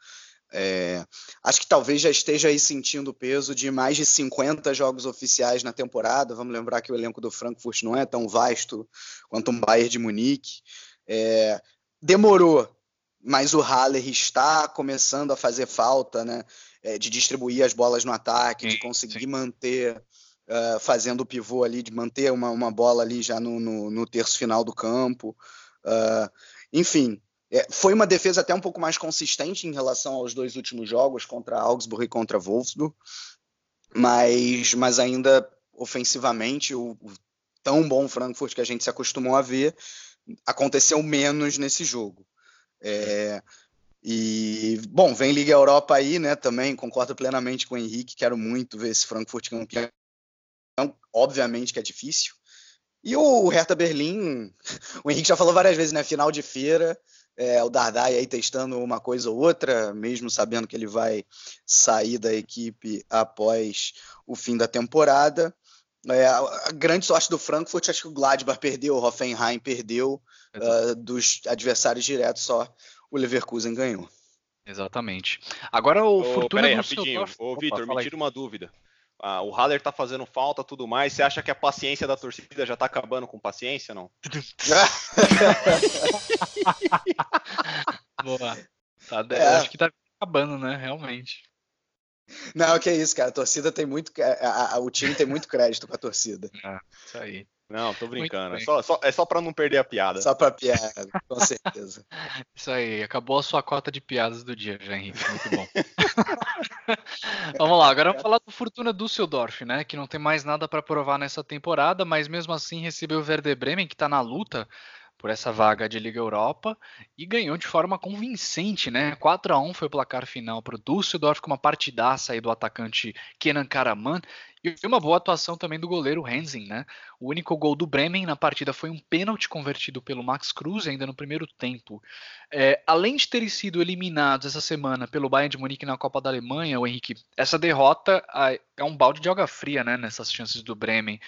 É, acho que talvez já esteja aí sentindo o peso de mais de 50 jogos oficiais na temporada. Vamos lembrar que o elenco do Frankfurt não é tão vasto quanto um Bayern de Munique. É, demorou, mas o Haller está começando a fazer falta, né? É, de distribuir as bolas no ataque, de conseguir manter, uh, fazendo o pivô ali, de manter uma, uma bola ali já no, no, no terço final do campo. Uh, enfim, é, foi uma defesa até um pouco mais consistente em relação aos dois últimos jogos, contra Augsburg e contra Wolfsburg, mas, mas ainda ofensivamente, o, o tão bom Frankfurt que a gente se acostumou a ver, aconteceu menos nesse jogo. É, e, bom, vem Liga Europa aí, né, também, concordo plenamente com o Henrique, quero muito ver esse Frankfurt campeão, obviamente que é difícil, e o Hertha Berlim, (laughs) o Henrique já falou várias vezes, né, final de feira, é, o Dardai aí testando uma coisa ou outra, mesmo sabendo que ele vai sair da equipe após o fim da temporada. É, a grande sorte do Frankfurt, acho que o Gladbach perdeu, o Hoffenheim perdeu, uh, dos adversários diretos só o Leverkusen ganhou. Exatamente. Agora o oh, Fortuna peraí, rapidinho. Ô, Vitor, me tira uma dúvida. Ah, o Haller tá fazendo falta tudo mais. Você acha que a paciência da torcida já tá acabando com paciência, não? (laughs) Boa. Tá, é. Acho que tá acabando, né? Realmente. Não, que é isso, cara. A torcida tem muito. A, a, o time tem muito crédito com a torcida. É, isso aí. Não, tô brincando. É só, só, é só pra não perder a piada. Só pra piada, com certeza. (laughs) Isso aí, acabou a sua cota de piadas do dia, já, Henrique. Muito bom. (laughs) vamos lá, agora vamos falar do Fortuna Düsseldorf, né? Que não tem mais nada para provar nessa temporada, mas mesmo assim recebeu o Werder Bremen, que tá na luta por essa vaga de Liga Europa e ganhou de forma convincente, né? 4 a 1 foi o placar final para o Düsseldorf com uma partidaça aí do atacante Kenan Karaman e uma boa atuação também do goleiro Hensing, né? O único gol do Bremen na partida foi um pênalti convertido pelo Max Cruz ainda no primeiro tempo. É, além de terem sido eliminados essa semana pelo Bayern de Munique na Copa da Alemanha, o Henrique, essa derrota é um balde de água fria, né? Nessas chances do Bremen.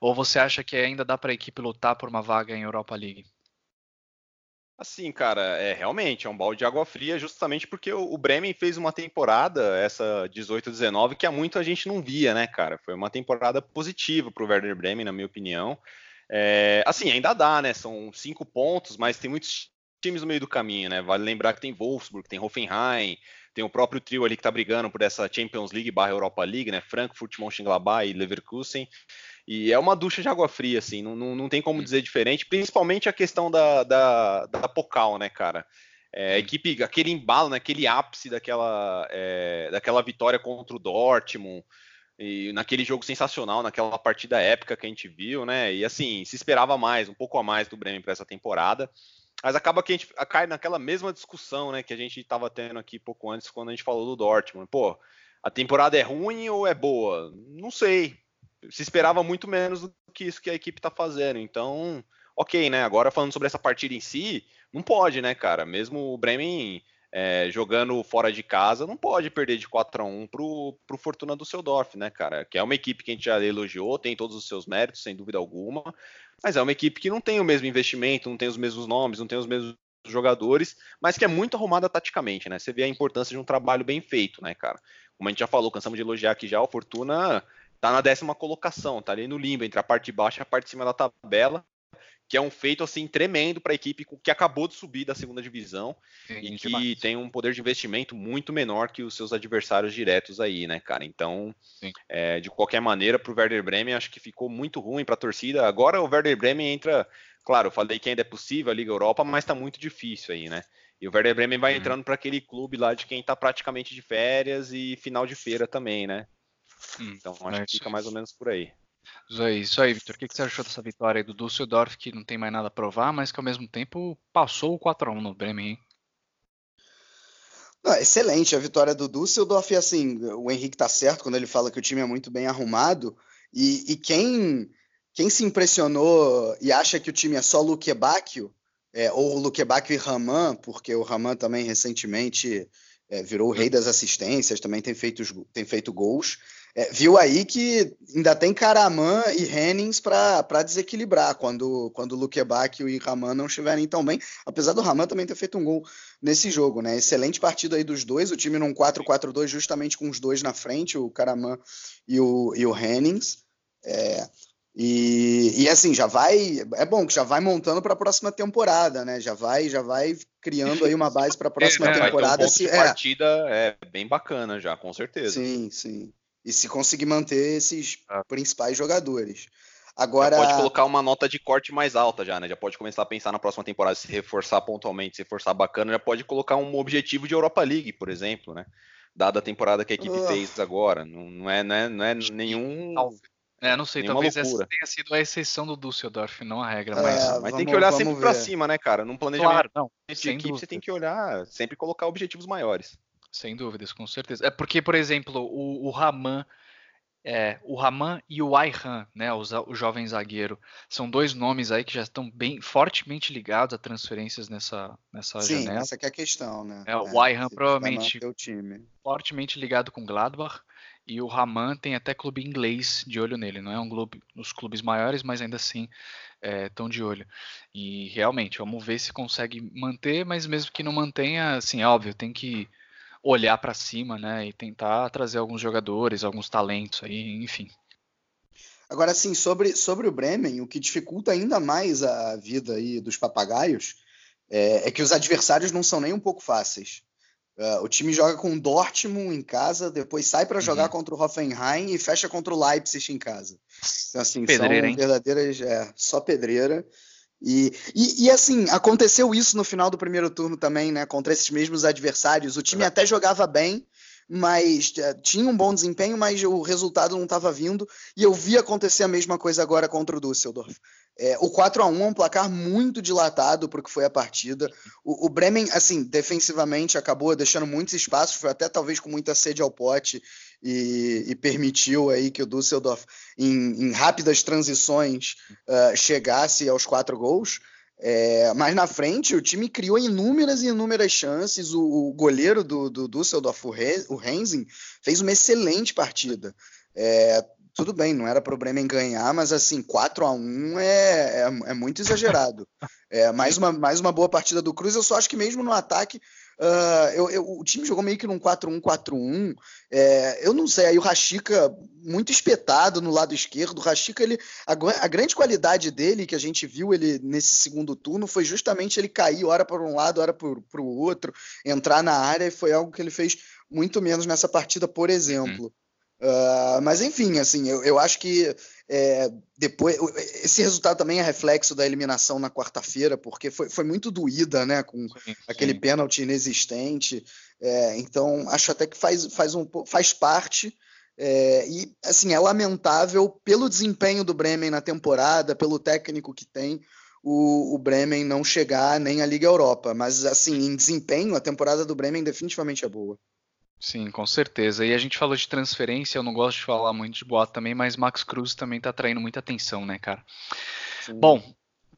Ou você acha que ainda dá para a equipe lutar por uma vaga em Europa League? Assim, cara, é realmente é um balde de água fria, justamente porque o, o Bremen fez uma temporada, essa 18-19, que há muito a gente não via, né, cara? Foi uma temporada positiva para o Werder Bremen, na minha opinião. É, assim, ainda dá, né? São cinco pontos, mas tem muitos times no meio do caminho, né? Vale lembrar que tem Wolfsburg, tem Hoffenheim, tem o próprio trio ali que tá brigando por essa Champions League barra Europa League, né? Frankfurt, Mönchengladbach e Leverkusen. E é uma ducha de água fria, assim, não, não, não tem como dizer diferente, principalmente a questão da, da, da Pocal, né, cara? É, equipe, aquele embalo, né, aquele ápice daquela, é, daquela vitória contra o Dortmund, e naquele jogo sensacional, naquela partida épica que a gente viu, né? E assim, se esperava mais, um pouco a mais do Bremen para essa temporada. Mas acaba que a gente cai naquela mesma discussão, né, que a gente estava tendo aqui pouco antes quando a gente falou do Dortmund. Pô, a temporada é ruim ou é boa? Não sei. Se esperava muito menos do que isso que a equipe está fazendo. Então, ok, né? Agora falando sobre essa partida em si, não pode, né, cara? Mesmo o Bremen é, jogando fora de casa, não pode perder de 4 a 1 pro, pro Fortuna do Seudorf, né, cara? Que é uma equipe que a gente já elogiou, tem todos os seus méritos, sem dúvida alguma, mas é uma equipe que não tem o mesmo investimento, não tem os mesmos nomes, não tem os mesmos jogadores, mas que é muito arrumada taticamente, né? Você vê a importância de um trabalho bem feito, né, cara? Como a gente já falou, cansamos de elogiar aqui já, o Fortuna tá na décima colocação, tá ali no limbo, entre a parte de baixo e a parte de cima da tabela, que é um feito assim tremendo para a equipe que acabou de subir da segunda divisão Sim, e que demais. tem um poder de investimento muito menor que os seus adversários diretos aí, né, cara? Então, é, de qualquer maneira, para o Werder Bremen acho que ficou muito ruim para a torcida. Agora o Werder Bremen entra, claro, eu falei que ainda é possível a Liga Europa, mas está muito difícil aí, né? E o Werder Bremen vai hum. entrando para aquele clube lá de quem está praticamente de férias e final de feira também, né? Hum, então acho que fica mais ou menos por aí. Isso aí, isso aí, Vitor. O que você achou dessa vitória do Düsseldorf, que não tem mais nada a provar, mas que ao mesmo tempo passou o 4x1 no Bremen, hein? Não, excelente a vitória do Düsseldorf. E assim, o Henrique tá certo quando ele fala que o time é muito bem arrumado. E, e quem, quem se impressionou e acha que o time é só Luque Bacchio, é, ou Luque Bacchio e Raman, porque o Raman também recentemente é, virou o rei das assistências, também tem feito, tem feito gols. É, viu aí que ainda tem Karaman e Hennings para desequilibrar quando, quando o Luquebac e o Raman não estiverem tão bem, apesar do Raman também ter feito um gol nesse jogo, né? Excelente partida aí dos dois, o time num 4-4-2 justamente com os dois na frente, o Karaman e o, e o Hennings. É, e, e assim, já vai. É bom que já vai montando para a próxima temporada, né? Já vai, já vai criando aí uma base para a (laughs) próxima é, temporada. Vai ter um se, é. partida é bem bacana já, com certeza. Sim, sim e se conseguir manter esses ah. principais jogadores. Agora já pode colocar uma nota de corte mais alta já, né? Já pode começar a pensar na próxima temporada se reforçar pontualmente, se reforçar bacana, já pode colocar um objetivo de Europa League, por exemplo, né? Dada a temporada que a equipe uh. fez agora, não, não, é, não, é, não é nenhum é, não sei, talvez loucura. essa tenha sido a exceção do Düsseldorf, não a regra, mas, é, mas vamos, tem que olhar sempre para cima, né, cara? Num planejamento claro, não, de equipe, dúvida. você tem que olhar, sempre colocar objetivos maiores. Sem dúvidas, com certeza. É porque, por exemplo, o, o Raman é, o Raman e o Ayhan, né, o, o, jovem zagueiro, são dois nomes aí que já estão bem fortemente ligados a transferências nessa, nessa Sim, janela. essa é a questão, né? É, o é, Ayhan provavelmente fortemente ligado com Gladbach e o Raman tem até clube inglês de olho nele. Não é um clube nos clubes maiores, mas ainda assim estão é, de olho. E realmente, vamos ver se consegue manter, mas mesmo que não mantenha, assim, óbvio, tem que olhar para cima, né, e tentar trazer alguns jogadores, alguns talentos aí, enfim. Agora, sim, sobre, sobre o Bremen, o que dificulta ainda mais a vida aí dos papagaios é, é que os adversários não são nem um pouco fáceis. Uh, o time joga com o Dortmund em casa, depois sai para jogar uhum. contra o Hoffenheim e fecha contra o Leipzig em casa. Então, assim, pedreira, são hein? verdadeiras. É, só pedreira. E, e, e, assim, aconteceu isso no final do primeiro turno também, né? Contra esses mesmos adversários. O time até jogava bem, mas é, tinha um bom desempenho, mas o resultado não estava vindo. E eu vi acontecer a mesma coisa agora contra o Düsseldorf. É, o 4 a 1 é um placar muito dilatado para o que foi a partida. O, o, Bremen, assim, defensivamente acabou deixando muitos espaços, foi até talvez com muita sede ao pote e, e permitiu aí que o Düsseldorf, em, em rápidas transições, uh, chegasse aos quatro gols. É, mas na frente o time criou inúmeras e inúmeras chances. O, o goleiro do, do Düsseldorf, o, Re, o Rensing, fez uma excelente partida. É, tudo bem, não era problema em ganhar, mas assim, 4 a 1 é, é, é muito exagerado. É, mais, uma, mais uma boa partida do Cruz. Eu só acho que mesmo no ataque, uh, eu, eu, o time jogou meio que num 4-1-4-1. É, eu não sei, aí o Rashica muito espetado no lado esquerdo. O Rashica, ele, a, a, grande qualidade dele, que a gente viu ele nesse segundo turno, foi justamente ele cair, hora para um lado, hora para o outro, entrar na área, e foi algo que ele fez muito menos nessa partida, por exemplo. Hum. Uh, mas enfim, assim, eu, eu acho que é, depois esse resultado também é reflexo da eliminação na quarta-feira, porque foi, foi muito doída, né, com sim, aquele sim. pênalti inexistente. É, então acho até que faz, faz, um, faz parte. É, e assim é lamentável pelo desempenho do Bremen na temporada, pelo técnico que tem, o, o, Bremen não chegar nem à Liga Europa. Mas assim, em desempenho, a temporada do Bremen definitivamente é boa. Sim, com certeza. E a gente falou de transferência, eu não gosto de falar muito de boato também, mas Max Cruz também tá atraindo muita atenção, né, cara? Sim. Bom,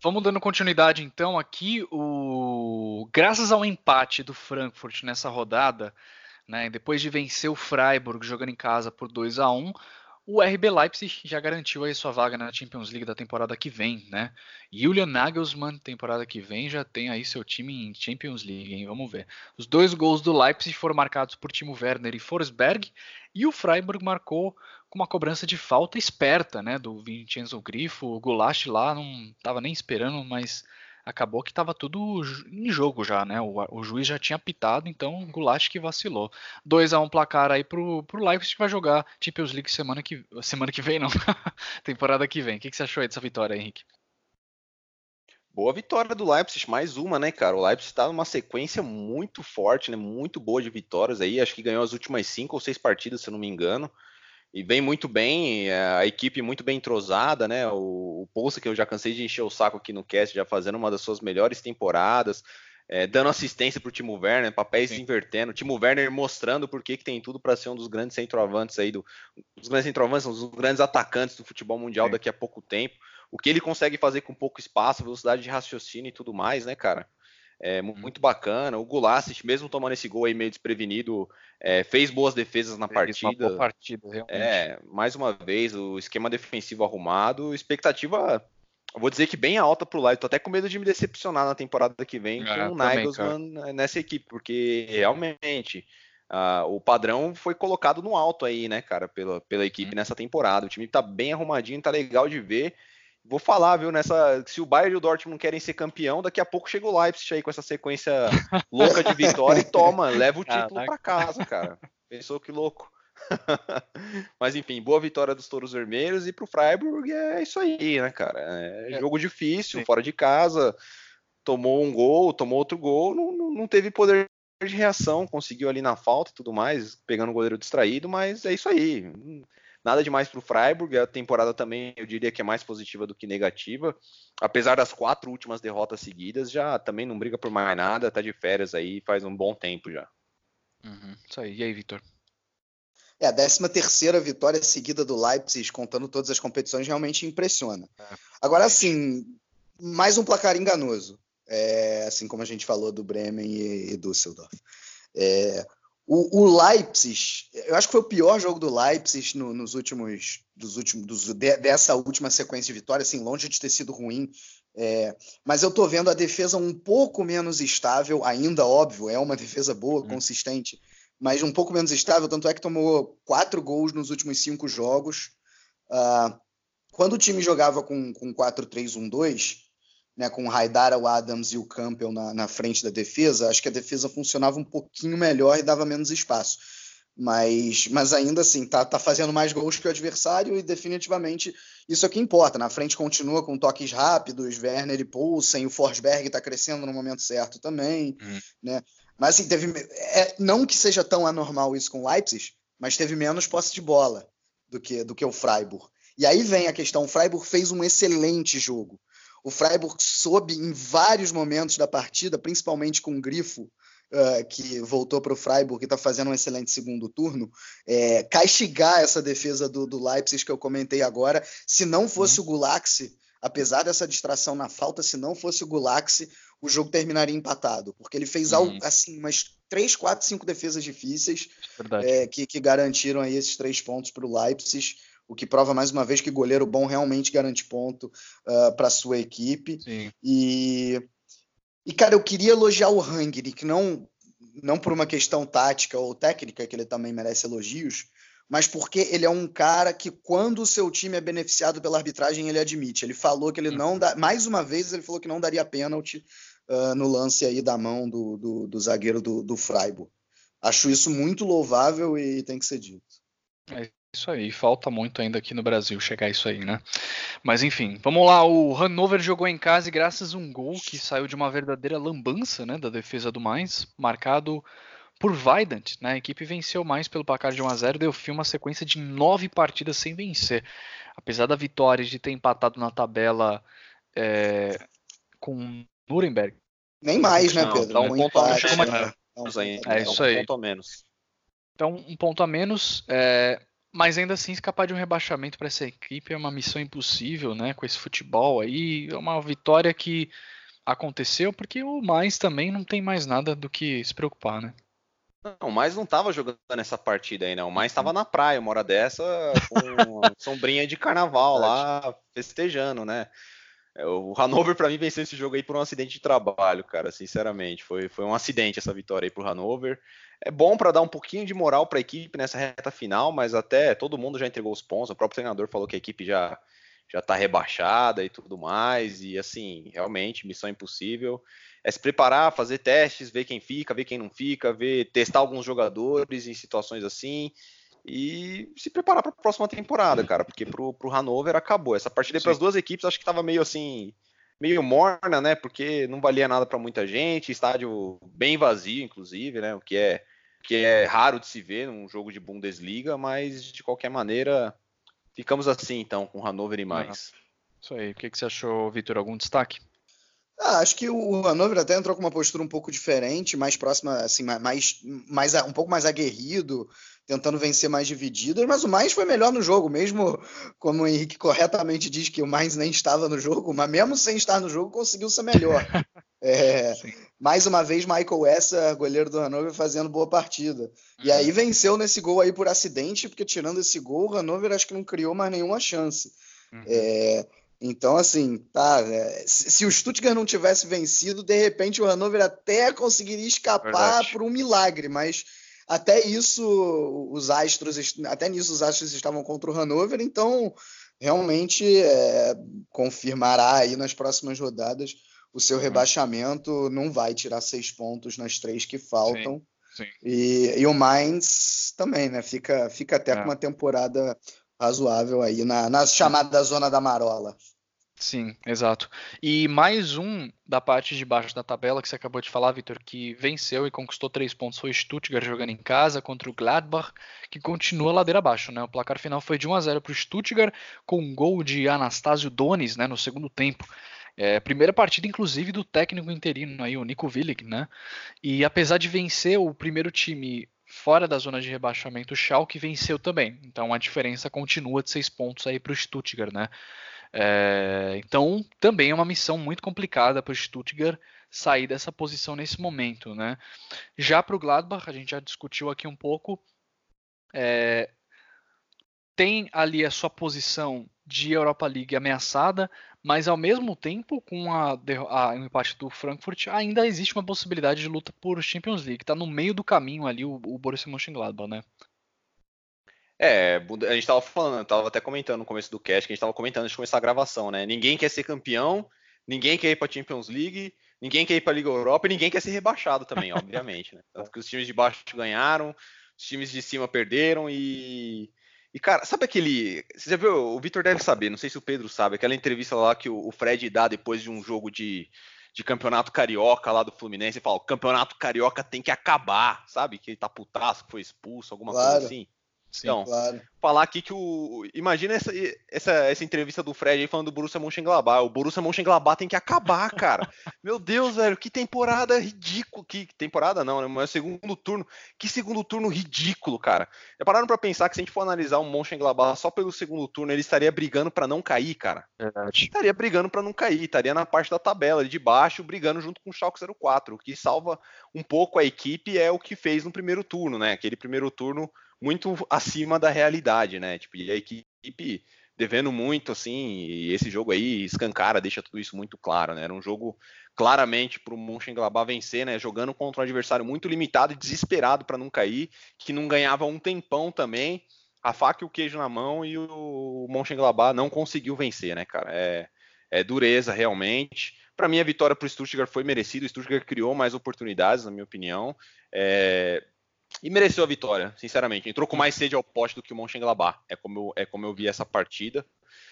vamos dando continuidade então aqui. O... Graças ao empate do Frankfurt nessa rodada, né, depois de vencer o Freiburg jogando em casa por 2 a 1 o RB Leipzig já garantiu aí sua vaga na Champions League da temporada que vem, né? Julian Nagelsmann, temporada que vem, já tem aí seu time em Champions League, hein? Vamos ver. Os dois gols do Leipzig foram marcados por Timo Werner e Forsberg, e o Freiburg marcou com uma cobrança de falta esperta, né? Do Vincenzo Grifo. O Goulash lá não estava nem esperando, mas acabou que estava tudo em jogo já, né? O, o, juiz já tinha apitado, então o que vacilou. 2 a 1 um placar aí pro, pro Leipzig que vai jogar Champions League semana que, semana que vem, não. (laughs) Temporada que vem. O que, que você achou aí dessa vitória, Henrique? Boa vitória do Leipzig, mais uma, né, cara? O Leipzig está numa sequência muito forte, né? Muito boa de vitórias aí. Acho que ganhou as últimas cinco ou seis partidas, se eu não me engano e vem muito bem, é, a equipe muito bem entrosada, né? O, o que eu já cansei de encher o saco aqui no cast, já fazendo uma das suas melhores temporadas, é, dando assistência para o Timo Werner, papéis Sim. invertendo, o Timo Werner mostrando por que tem tudo para ser um dos grandes centroavantes aí, do, dos grandes centroavantes, um dos grandes atacantes do futebol mundial Sim. daqui a pouco tempo. O que ele consegue fazer com pouco espaço, velocidade de raciocínio e tudo mais, né, cara? É, uhum. muito bacana. O Goulash, mesmo tomando esse gol aí meio desprevenido, é, fez boas defesas na fez partida. Uma partida, realmente. É, mais uma vez, o esquema defensivo arrumado, expectativa, vou dizer que bem alta pro lado. Tô até com medo de me decepcionar na temporada que vem é, com o Nagelsmann nessa equipe, porque realmente uh, o padrão foi colocado no alto aí, né, cara, pela, pela equipe hum. nessa temporada. O time tá bem arrumadinho, tá legal de ver. Vou falar, viu, nessa. Se o Bayern e o Dortmund querem ser campeão, daqui a pouco chega o Leipzig aí com essa sequência louca de vitória e toma, leva o título ah, para casa, cara. Pensou que louco. (laughs) Mas enfim, boa vitória dos Touros Vermelhos e pro Freiburg é isso aí, né, cara? É, é. jogo difícil, Sim. fora de casa, tomou um gol, tomou outro gol, não, não teve poder de reação, conseguiu ali na falta e tudo mais, pegando o goleiro distraído, mas é isso aí. Nada demais para o Freiburg, a temporada também eu diria que é mais positiva do que negativa. Apesar das quatro últimas derrotas seguidas, já também não briga por mais nada, tá de férias aí faz um bom tempo já. Uhum, isso aí. E aí, Vitor? É, a 13 terceira vitória seguida do Leipzig, contando todas as competições, realmente impressiona. É. Agora, assim, mais um placar enganoso. É, assim como a gente falou do Bremen e, e Düsseldorf. É, o, o, Leipzig, eu acho que foi o pior jogo do Leipzig no, nos últimos, dos últimos dos, de, dessa última sequência de vitórias, assim, longe de ter sido ruim. É, mas eu tô vendo a defesa um pouco menos estável, ainda óbvio, é uma defesa boa, hum. consistente, mas um pouco menos estável, tanto é que tomou quatro gols nos últimos cinco jogos. Uh, quando o time jogava com, com 4-3-1-2, né, com o Haidara, o Adams e o Campbell na, na, frente da defesa, acho que a defesa funcionava um pouquinho melhor e dava menos espaço. Mas, mas ainda assim, tá, tá fazendo mais gols que o adversário e definitivamente isso é que importa. Na frente continua com toques rápidos, Werner e Poulsen, o Forsberg está crescendo no momento certo também. Uhum. Né? Mas assim, teve, é, não que seja tão anormal isso com o Leipzig, mas teve menos posse de bola do que, do que o Freiburg. E aí vem a questão: o Freiburg fez um excelente jogo. O Freiburg soube em vários momentos da partida, principalmente com o Grifo, uh, que voltou para o Freiburg e está fazendo um excelente segundo turno, é, castigar essa defesa do, do, Leipzig que eu comentei agora. Se não fosse uhum. o Gulaxi, apesar dessa distração na falta, se não fosse o Gulaxi, o jogo terminaria empatado, porque ele fez uhum. algo, assim umas três, quatro, cinco defesas difíceis é, que, que, garantiram aí esses três pontos para o Leipzig o que prova mais uma vez que goleiro bom realmente garante ponto uh, ah, para sua equipe. Sim. E, e, cara, eu queria elogiar o Rangnick, não, não por uma questão tática ou técnica, que ele também merece elogios, mas porque ele é um cara que, quando o seu time é beneficiado pela arbitragem, ele admite. Ele falou que ele uhum. não dá. Mais uma vez, ele falou que não daria pênalti uh, no lance aí da mão do, do, do zagueiro do, do Freiburg. Acho isso muito louvável e tem que ser dito. É isso aí, falta muito ainda aqui no Brasil chegar isso aí, né? Mas enfim, vamos lá. O Hannover jogou em casa e graças a um gol que saiu de uma verdadeira lambança, né, da defesa do Mainz, marcado por Weidand, né? A equipe venceu mais pelo placar de 1 a 0, deu fim uma sequência de nove partidas sem vencer. Apesar da vitória de ter empatado na tabela é, com Nuremberg. Nem mais, né, Pedro? Dá um, ponto a menos. Né? É isso aí. Um ponto a menos. Então, um ponto a menos. É, mas ainda assim, escapar de um rebaixamento para essa equipe é uma missão impossível, né? Com esse futebol aí, é uma vitória que aconteceu porque o mais também não tem mais nada do que se preocupar, né? Não, o mais não estava jogando nessa partida aí, não. O mais estava na praia, uma hora dessa, com (laughs) sombrinha de carnaval lá, festejando, né? É, o Hanover, para mim, venceu esse jogo aí por um acidente de trabalho, cara, sinceramente. Foi, foi um acidente essa vitória aí pro Hanover. É bom para dar um pouquinho de moral para a equipe nessa reta final, mas até todo mundo já entregou os pontos. O próprio treinador falou que a equipe já já está rebaixada e tudo mais. E assim, realmente, missão impossível. É se preparar, fazer testes, ver quem fica, ver quem não fica, ver testar alguns jogadores em situações assim e se preparar para a próxima temporada, cara, porque pro, pro Hanover acabou. Essa partida para as duas equipes acho que estava meio assim, meio morna, né? Porque não valia nada para muita gente, estádio bem vazio, inclusive, né? O que é que é raro de se ver num jogo de Bundesliga, mas de qualquer maneira ficamos assim então com Hanover e mais. Isso aí. O que, que você achou, Vitor? Algum destaque? Ah, acho que o Hanover até entrou com uma postura um pouco diferente, mais próxima, assim, mais, mais um pouco mais aguerrido, tentando vencer mais divididas, mas o mais foi melhor no jogo, mesmo como o Henrique corretamente diz que o mais nem estava no jogo, mas mesmo sem estar no jogo conseguiu ser melhor. (laughs) É, mais uma vez, Michael Essa, goleiro do Hanover, fazendo boa partida. E uhum. aí venceu nesse gol aí por acidente, porque tirando esse gol, o Hanover acho que não criou mais nenhuma chance. Uhum. É, então, assim, tá. É, se, o Stuttgart não tivesse vencido, de repente o Hannover até conseguiria escapar Verdade. por um milagre, mas até isso os astros, até nisso os astros estavam contra o Hannover, então realmente é, confirmará aí nas próximas rodadas o seu uhum. rebaixamento, não vai tirar seis pontos nas três que faltam. Sim, sim. E, e, o Mainz também, né? Fica, fica até é. com uma temporada razoável aí na, na chamada zona da marola. Sim, exato. E mais um da parte de baixo da tabela que você acabou de falar, Vitor, que venceu e conquistou três pontos foi Stuttgart jogando em casa contra o Gladbach, que continua ladeira abaixo, né? O placar final foi de 1 a 0 para o Stuttgart com um gol de Anastácio Donis, né, no segundo tempo. É, primeira partida, inclusive, do técnico interino aí, o Nico Willig, né? E apesar de vencer o primeiro time fora da zona de rebaixamento, o Schalke venceu também. Então a diferença continua de seis pontos aí para o Stuttgart, né? É, então, também é uma missão muito complicada para o Stuttgart sair dessa posição nesse momento. Né? Já para o Gladbach, a gente já discutiu aqui um pouco, é, tem ali a sua posição de Europa League ameaçada, mas ao mesmo tempo, com a, a, o empate do Frankfurt, ainda existe uma possibilidade de luta por Champions League. Está no meio do caminho ali o, o Borussia Mönchengladbach, né? É, a gente tava falando, tava até comentando no começo do cast, que a gente tava comentando antes de começar a gravação, né? Ninguém quer ser campeão, ninguém quer ir pra Champions League, ninguém quer ir pra Liga Europa e ninguém quer ser rebaixado também, (laughs) obviamente, né? Tanto que os times de baixo ganharam, os times de cima perderam e. E, cara, sabe aquele. Você já viu? O Vitor deve saber, não sei se o Pedro sabe, aquela entrevista lá que o Fred dá depois de um jogo de, de campeonato carioca lá do Fluminense e fala: o campeonato carioca tem que acabar, sabe? Que ele tá putaço, que foi expulso, alguma claro. coisa assim. Sim, então, claro. falar aqui que o. Imagina essa, essa, essa entrevista do Fred aí falando do Borussia Mönchengladbach. O Borussia Mönchengladbach tem que acabar, cara. (laughs) Meu Deus, velho, que temporada ridícula. Que temporada não, né? Mas segundo turno. Que segundo turno ridículo, cara. Já pararam pra pensar que se a gente for analisar o Mönchengladbach só pelo segundo turno, ele estaria brigando para não cair, cara? Verdade. Estaria brigando para não cair. Estaria na parte da tabela, de baixo, brigando junto com o Schalke 04. O que salva um pouco a equipe é o que fez no primeiro turno, né? Aquele primeiro turno muito acima da realidade, né? Tipo, e a equipe devendo muito, assim, e esse jogo aí escancara, deixa tudo isso muito claro, né? Era um jogo claramente para o Mönchengladbach vencer, né? Jogando contra um adversário muito limitado e desesperado para não cair, que não ganhava um tempão também, a faca e o queijo na mão e o Mönchengladbach não conseguiu vencer, né, cara? É, é dureza realmente. Para mim a vitória para o Stuttgart foi merecida, o Stuttgart criou mais oportunidades, na minha opinião. É, E mereceu a vitória, sinceramente. Entrou com mais sede ao poste do que o Mönchengladbach. É como eu, é como eu vi essa partida.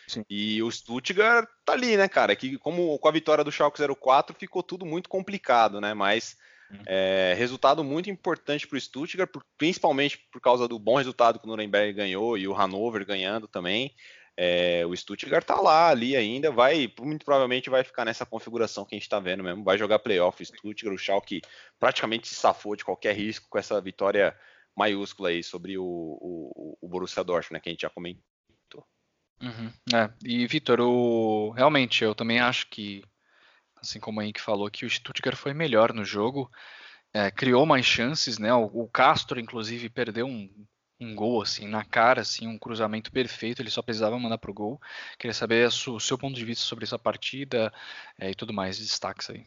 Sim. E o Stuttgart tá ali, né, cara? Que como com a vitória do Schalke 04 ficou tudo muito complicado, né? Mas uhum. é, resultado muito importante para o Stuttgart, principalmente por causa do bom resultado que o Nuremberg ganhou e o Hannover ganhando também. É, o Stuttgart tá lá ali ainda, vai muito provavelmente vai ficar nessa configuração que a gente está vendo mesmo, vai jogar playoff. O Stuttgart, o Schalke praticamente se safou de qualquer risco com essa vitória maiúscula aí sobre o, o, o Borussia Dortmund, né, que a gente já comentou. Uhum, é. E Vitor, o... realmente eu também acho que, assim como o Henrique falou, que o Stuttgart foi melhor no jogo, é, criou mais chances, né? O, o Castro, inclusive, perdeu um, um gol assim na cara, assim, um cruzamento perfeito, ele só precisava mandar pro gol. Queria saber o seu ponto de vista sobre essa partida é, e tudo mais, destaques aí.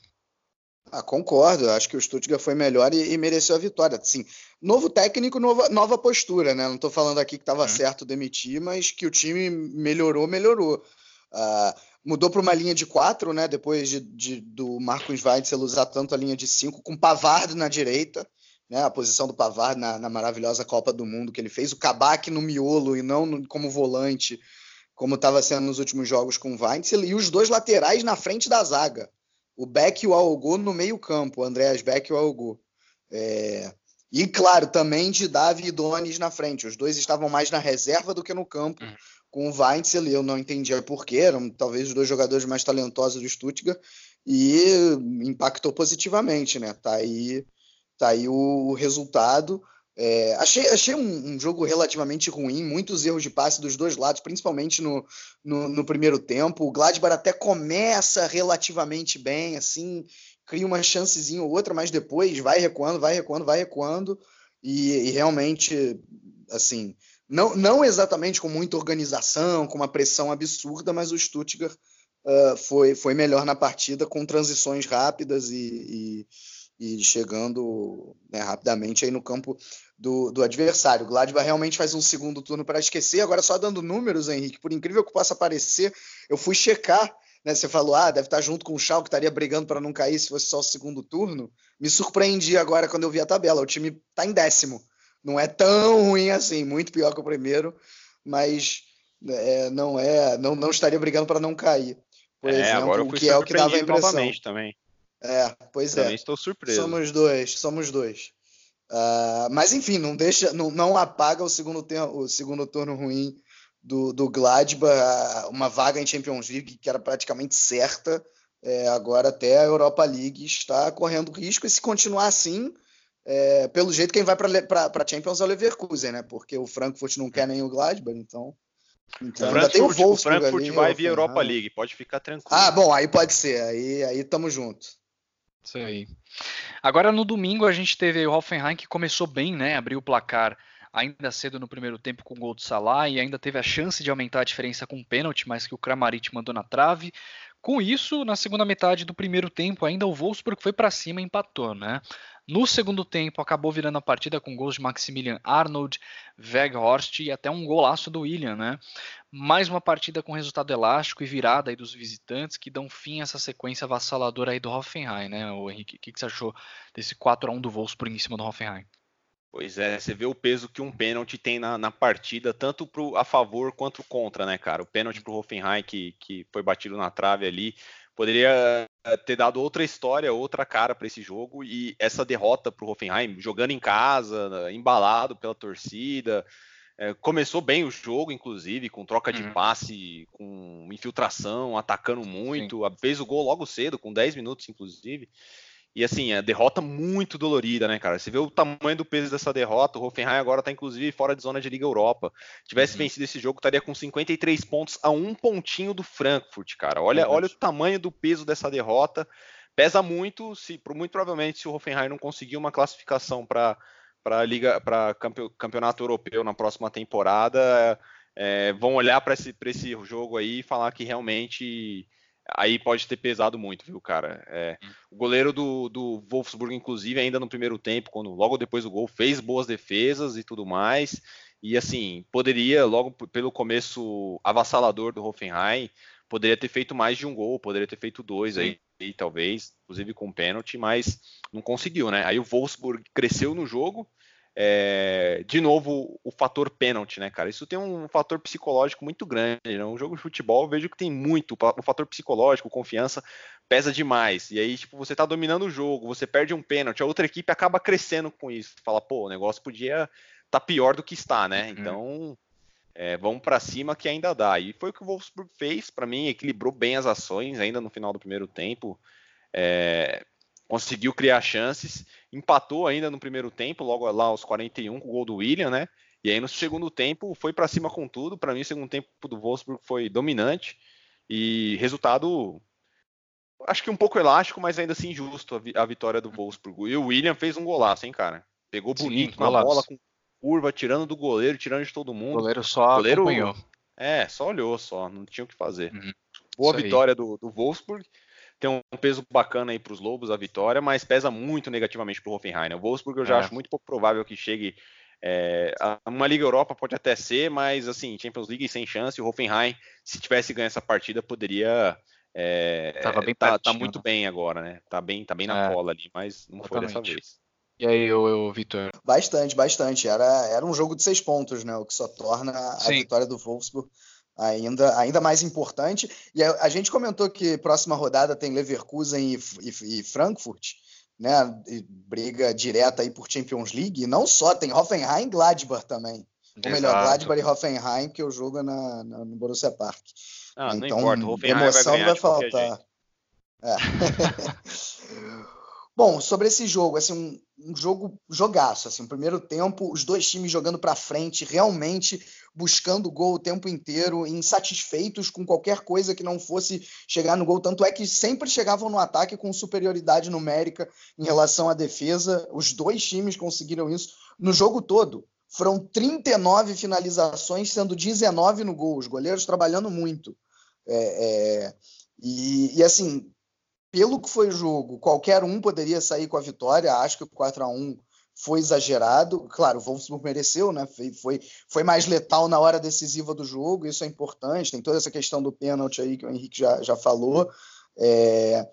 Ah, concordo, acho que o Stuttgart foi melhor e, e mereceu a vitória. Sim, novo técnico, nova, nova postura, né? Não estou falando aqui que estava é. certo demitir, mas que o time melhorou, melhorou. Uh, mudou para uma linha de quatro, né? Depois de, de, do Marcos Weitzel usar tanto a linha de cinco, com Pavard na direita né, a posição do Pavard na, na, maravilhosa Copa do Mundo que ele fez, o Kabak no miolo e não no, como volante, como estava sendo nos últimos jogos com o Weinzel, e os dois laterais na frente da zaga, o Beck e o Algo no meio campo, o Andreas Beck e o Algo. É... E, claro, também de Davi e Donis na frente, os dois estavam mais na reserva do que no campo, uhum. com o Weinzel, eu não entendia porquê, eram talvez os dois jogadores mais talentosos do Stuttgart, e impactou positivamente, né? Tá aí Tá aí o, o resultado. É, achei achei um, um, jogo relativamente ruim, muitos erros de passe dos dois lados, principalmente no, no, no, primeiro tempo. O Gladbach até começa relativamente bem, assim, cria uma chancezinha ou outra, mas depois vai recuando, vai recuando, vai recuando. E, e realmente, assim, não, não exatamente com muita organização, com uma pressão absurda, mas o Stuttgart uh, foi, foi melhor na partida, com transições rápidas e, e e chegando né, rapidamente aí no campo do, do adversário. O Gladbach realmente faz um segundo turno para esquecer. Agora, só dando números, Henrique, por incrível que possa parecer, eu fui checar. Né, você falou, ah, deve estar junto com o Schalke, estaria brigando para não cair se fosse só o segundo turno. Me surpreendi agora quando eu vi a tabela. O time está em décimo. Não é tão ruim assim, muito pior que o primeiro, mas é, não é, não, não estaria brigando para não cair. Por é, exemplo, o que é o que dava a impressão. Também. É, pois Também é. estou surpreso. Somos dois, somos dois. Uh, mas enfim, não deixa, não, não apaga o segundo, tempo, o segundo turno ruim do, do Gladbach, uma vaga em Champions League que era praticamente certa. É, agora até a Europa League está correndo risco e se continuar assim, é, pelo jeito quem vai para Champions é o Leverkusen, né? Porque o Frankfurt não quer nem o Gladbach, então. Então, o Frankfurt, tem o, o Frankfurt ali, vai via Europa League, pode ficar tranquilo. Ah, bom, aí pode ser, aí aí tamo junto. Isso aí. Agora no domingo a gente teve o Hoffenheim que começou bem, né? Abriu o placar ainda cedo no primeiro tempo com o gol do Salah e ainda teve a chance de aumentar a diferença com um pênalti, mas que o Kramaric mandou na trave. Com isso, na segunda metade do primeiro tempo, ainda o Wolfsburg foi para cima e empatou, né? No segundo tempo, acabou virando a partida com gols de Maximilian Arnold, Weghorst e até um golaço do William, né? Mais uma partida com resultado elástico e virada aí dos visitantes que dão fim a essa sequência avassaladora aí do Hoffenheim, né, o Henrique? O que, você achou desse 4 a 1 do Wolfsburg em cima do Hoffenheim? Pois é, você vê o peso que um pênalti tem na, na, partida, tanto pro, a favor quanto contra, né, cara? O pênalti pro Hoffenheim que, que foi batido na trave ali poderia eh, ter dado outra história, outra cara para esse jogo e essa derrota para o Hoffenheim, jogando em casa, embalado pela torcida. É, começou bem o jogo, inclusive, com troca de uhum. passe, com infiltração, atacando muito. Sim. Fez o gol logo cedo, com 10 minutos, inclusive. E assim, a derrota muito dolorida, né, cara? Você vê o tamanho do peso dessa derrota. O Hoffenheim agora tá, inclusive, fora de zona de Liga Europa. Tivesse uhum. vencido esse jogo, estaria com 53 pontos a um pontinho do Frankfurt, cara. Olha, olha o tamanho do peso dessa derrota. Pesa muito, se muito provavelmente, se o Hoffenheim não conseguir uma classificação para para liga para campeonato europeu na próxima temporada é, vão olhar para esse, esse jogo aí e falar que realmente aí pode ter pesado muito, viu, cara? É, hum. o goleiro do, do Wolfsburg, inclusive, ainda no primeiro tempo, quando logo depois do gol, fez boas defesas e tudo mais. E assim, poderia, logo pelo começo avassalador do Hoffenheim, poderia ter feito mais de um gol, poderia ter feito dois aí, aí, talvez, inclusive com pênalti, mas não conseguiu, né? Aí o Wolfsburg cresceu no jogo, é, de novo, o fator pênalti, né, cara? Isso tem um fator psicológico muito grande. Né? Um jogo de futebol, eu vejo que tem muito. O fator psicológico, confiança, pesa demais. E aí, tipo, você tá dominando o jogo, você perde um pênalti, a outra equipe acaba crescendo com isso. Fala, pô, o negócio podia tá pior do que está, né? Uhum. Então, é, vamos para cima que ainda dá. E foi o que o Wolfsburg fez, para mim, equilibrou bem as ações ainda no final do primeiro tempo. É, conseguiu criar chances, empatou ainda no primeiro tempo, logo lá aos 41 com o gol do William, né? E aí no segundo tempo foi para cima com tudo. Para mim, o segundo tempo do Wolfsburg foi dominante e resultado acho que um pouco elástico, mas ainda assim justo a, vitória do Wolfsburg. E o William fez um golaço, hein, cara? Pegou bonito Sim, na bola com curva, tirando do goleiro, tirando de todo mundo. O goleiro só o goleiro, acompanhou. É, só olhou só, não tinha o que fazer. Uhum. Boa Isso vitória do, do Wolfsburg. Tem um peso bacana aí para os Lobos a vitória, mas pesa muito negativamente para o Hoffenheim. Né? O Wolfsburg eu já é. acho muito pouco provável que chegue. É, uma Liga Europa pode até ser, mas assim, Champions League sem chance. O Hoffenheim, se tivesse ganho essa partida, poderia é, Tava bem tá, tá muito né? bem agora, né? Tá bem, tá bem na é, cola ali, mas não exatamente. foi dessa vez. E aí, o, o Vitor? Bastante, bastante. Era, era um jogo de seis pontos, né? O que só torna a Sim. vitória do Wolfsburg ainda, ainda mais importante. E a, a, gente comentou que próxima rodada tem Leverkusen e, e, e Frankfurt, né? E briga direta aí por Champions League. E não só, tem Hoffenheim e Gladbach também. Ou melhor, Gladbach e Hoffenheim, que eu jogo na, na, no Borussia Park. Ah, então, não importa. emoção vai, vai faltar. É. (laughs) Bom, sobre esse jogo, assim, um, um jogo jogaço, assim, um primeiro tempo, os dois times jogando para frente, realmente buscando gol o tempo inteiro, insatisfeitos com qualquer coisa que não fosse chegar no gol, tanto é que sempre chegavam no ataque com superioridade numérica em relação à defesa. Os dois times conseguiram isso no jogo todo. Foram 39 finalizações, sendo 19 no gol, os goleiros trabalhando muito. É, é, e, e, assim, pelo que foi o jogo, qualquer um poderia sair com a vitória. Acho que o 4 a 1 foi exagerado. Claro, o Wolfsburg mereceu, né? Foi, foi, foi, mais letal na hora decisiva do jogo, isso é importante. Tem toda essa questão do pênalti aí que o Henrique já, já falou. É,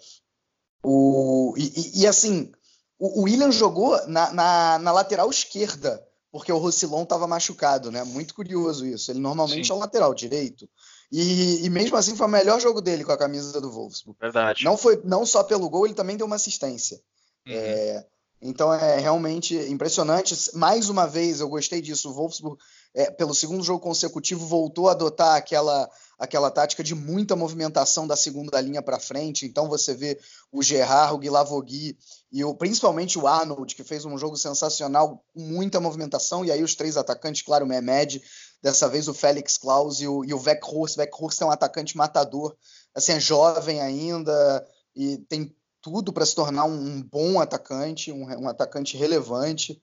o, e, e, assim, o, o William jogou na, na, na, lateral esquerda, porque o Roussillon estava machucado, né? Muito curioso isso. Ele normalmente Sim. é o lateral direito. E, e, mesmo assim foi o melhor jogo dele com a camisa do Wolfsburg. Verdade. Não foi não só pelo gol, ele também deu uma assistência. Uhum. É, então é realmente impressionante. Mais uma vez eu gostei disso. O Wolfsburg, é, pelo segundo jogo consecutivo, voltou a adotar aquela aquela tática de muita movimentação da segunda linha para frente. Então você vê o Gerard, o Guilavogui e o, principalmente o Arnold, que fez um jogo sensacional, muita movimentação. E aí os três atacantes, claro, o Mehmed, Dessa vez o Félix Klaus e o, e o é um atacante matador, assim, é jovem ainda e tem tudo para se tornar um, um bom atacante, um, um atacante relevante.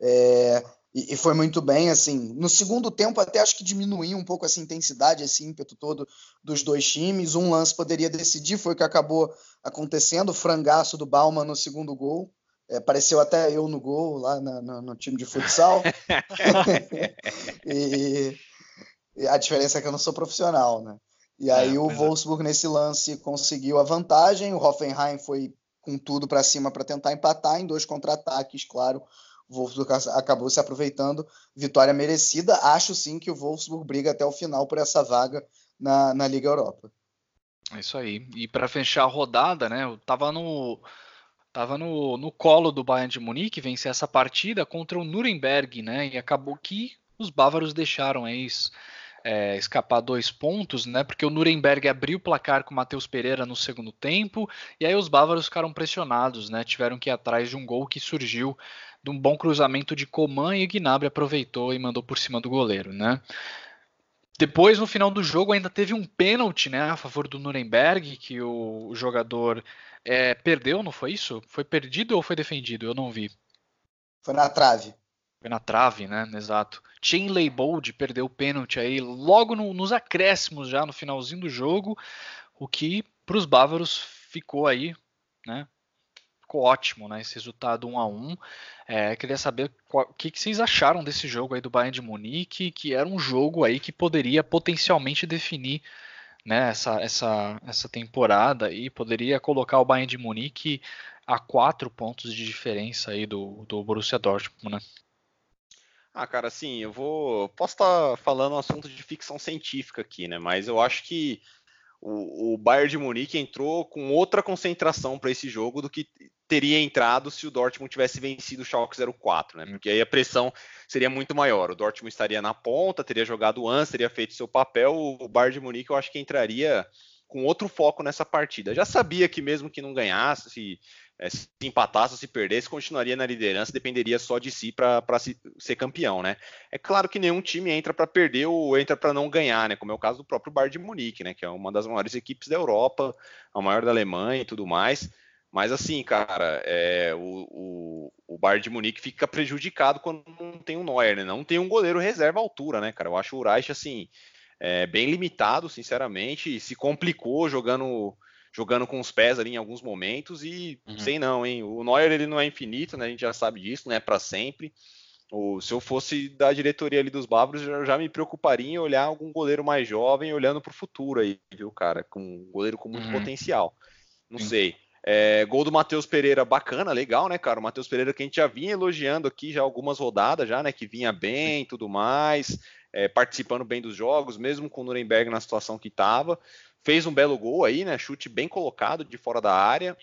É, e, e, foi muito bem, assim. No segundo tempo, até acho que diminuiu um pouco essa intensidade, esse ímpeto todo dos dois times. Um lance poderia decidir, foi o que acabou acontecendo. O frangaço do Bauman no segundo gol. É, apareceu até eu no gol lá na, na, no time de futsal. (laughs) (laughs) e, e, a diferença é que eu não sou profissional, né? E aí é, o é. Wolfsburg nesse lance conseguiu a vantagem, o Hoffenheim foi com tudo para cima para tentar empatar em dois contra-ataques, claro. O Wolfsburg acabou se aproveitando, vitória merecida. Acho sim que o Wolfsburg briga até o final por essa vaga na, na Liga Europa. É isso aí. E para fechar a rodada, né? Eu tava no Tava no, no colo do Bayern de Munique vencer essa partida contra o Nuremberg, né? E acabou que os bávaros deixaram aí é, escapar dois pontos, né? Porque o Nuremberg abriu o placar com o Matheus Pereira no segundo tempo, e aí os bávaros ficaram pressionados, né? Tiveram que ir atrás de um gol que surgiu de um bom cruzamento de Coman e Gnabry aproveitou e mandou por cima do goleiro, né? Depois, no final do jogo, ainda teve um pênalti né, a favor do Nuremberg, que o, o jogador é, perdeu, não foi isso? Foi perdido ou foi defendido? Eu não vi. Foi na trave. Foi na trave, né? Exato. Chain Leibold perdeu o pênalti aí logo no, nos acréscimos já no finalzinho do jogo, o que para os bávaros ficou aí, né? Ficou ótimo, né? Esse resultado 1 a 1 é, Queria saber o que, que, vocês acharam desse jogo aí do Bayern de Munique, que era um jogo aí que poderia potencialmente definir né, essa, essa, essa temporada e poderia colocar o Bayern de Munique a quatro pontos de diferença aí do, do Borussia Dortmund, né? Ah, cara, assim, eu vou. Posso estar falando um assunto de ficção científica aqui, né? Mas eu acho que o, o Bayern de Munique entrou com outra concentração para esse jogo do que teria entrado se o Dortmund tivesse vencido o Schalke 04, né? Porque aí a pressão seria muito maior. O Dortmund estaria na ponta, teria jogado antes, teria feito seu papel. O Bayern de Munique eu acho que entraria com outro foco nessa partida. Já sabia que mesmo que não ganhasse, se, é, se empatasse ou se perdesse, continuaria na liderança, dependeria só de si para ser campeão, né? É claro que nenhum time entra para perder ou entra para não ganhar, né? Como é o caso do próprio Bayern de Munique, né? Que é uma das maiores equipes da Europa, a maior da Alemanha e tudo mais. Mas assim, cara, é, o, o, o Bayern de Munique fica prejudicado quando não tem um Neuer, né? Não tem um goleiro reserva à altura, né, cara? Eu acho o Reich, assim, é, bem limitado, sinceramente, se complicou jogando jogando com os pés ali em alguns momentos e uhum. sei não, hein? O Neuer ele não é infinito, né? A gente já sabe disso, não é para sempre. O, se eu fosse da diretoria ali dos Bávaros, eu já me preocuparia em olhar algum goleiro mais jovem olhando para o futuro aí, viu, cara? Com um goleiro com muito uhum. potencial. Não Sim. sei. É, gol do Matheus Pereira, bacana, legal, né, cara? O Matheus Pereira que a gente já vinha elogiando aqui já algumas rodadas, já, né? Que vinha bem tudo mais é, participando bem dos jogos, mesmo com o Nuremberg na situação que estava. Fez um belo gol aí, né? Chute bem colocado de fora da área.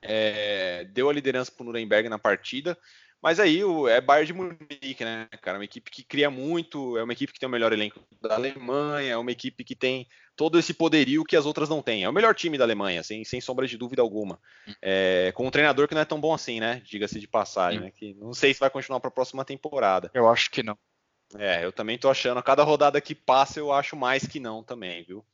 É, deu a liderança para o Nuremberg na partida. Mas aí o, é Bayern de Munique, né, cara? Uma equipe que cria muito, é uma equipe que tem o melhor elenco da Alemanha, é uma equipe que tem todo esse poderio que as outras não têm. É o melhor time da Alemanha, sem, sem sombra de dúvida alguma. É, com um treinador que não é tão bom assim, né? Diga-se de passagem, né? Que não sei se vai continuar para a próxima temporada. Eu acho que não. É, eu também tô achando. A cada rodada que passa, eu acho mais que não também, viu?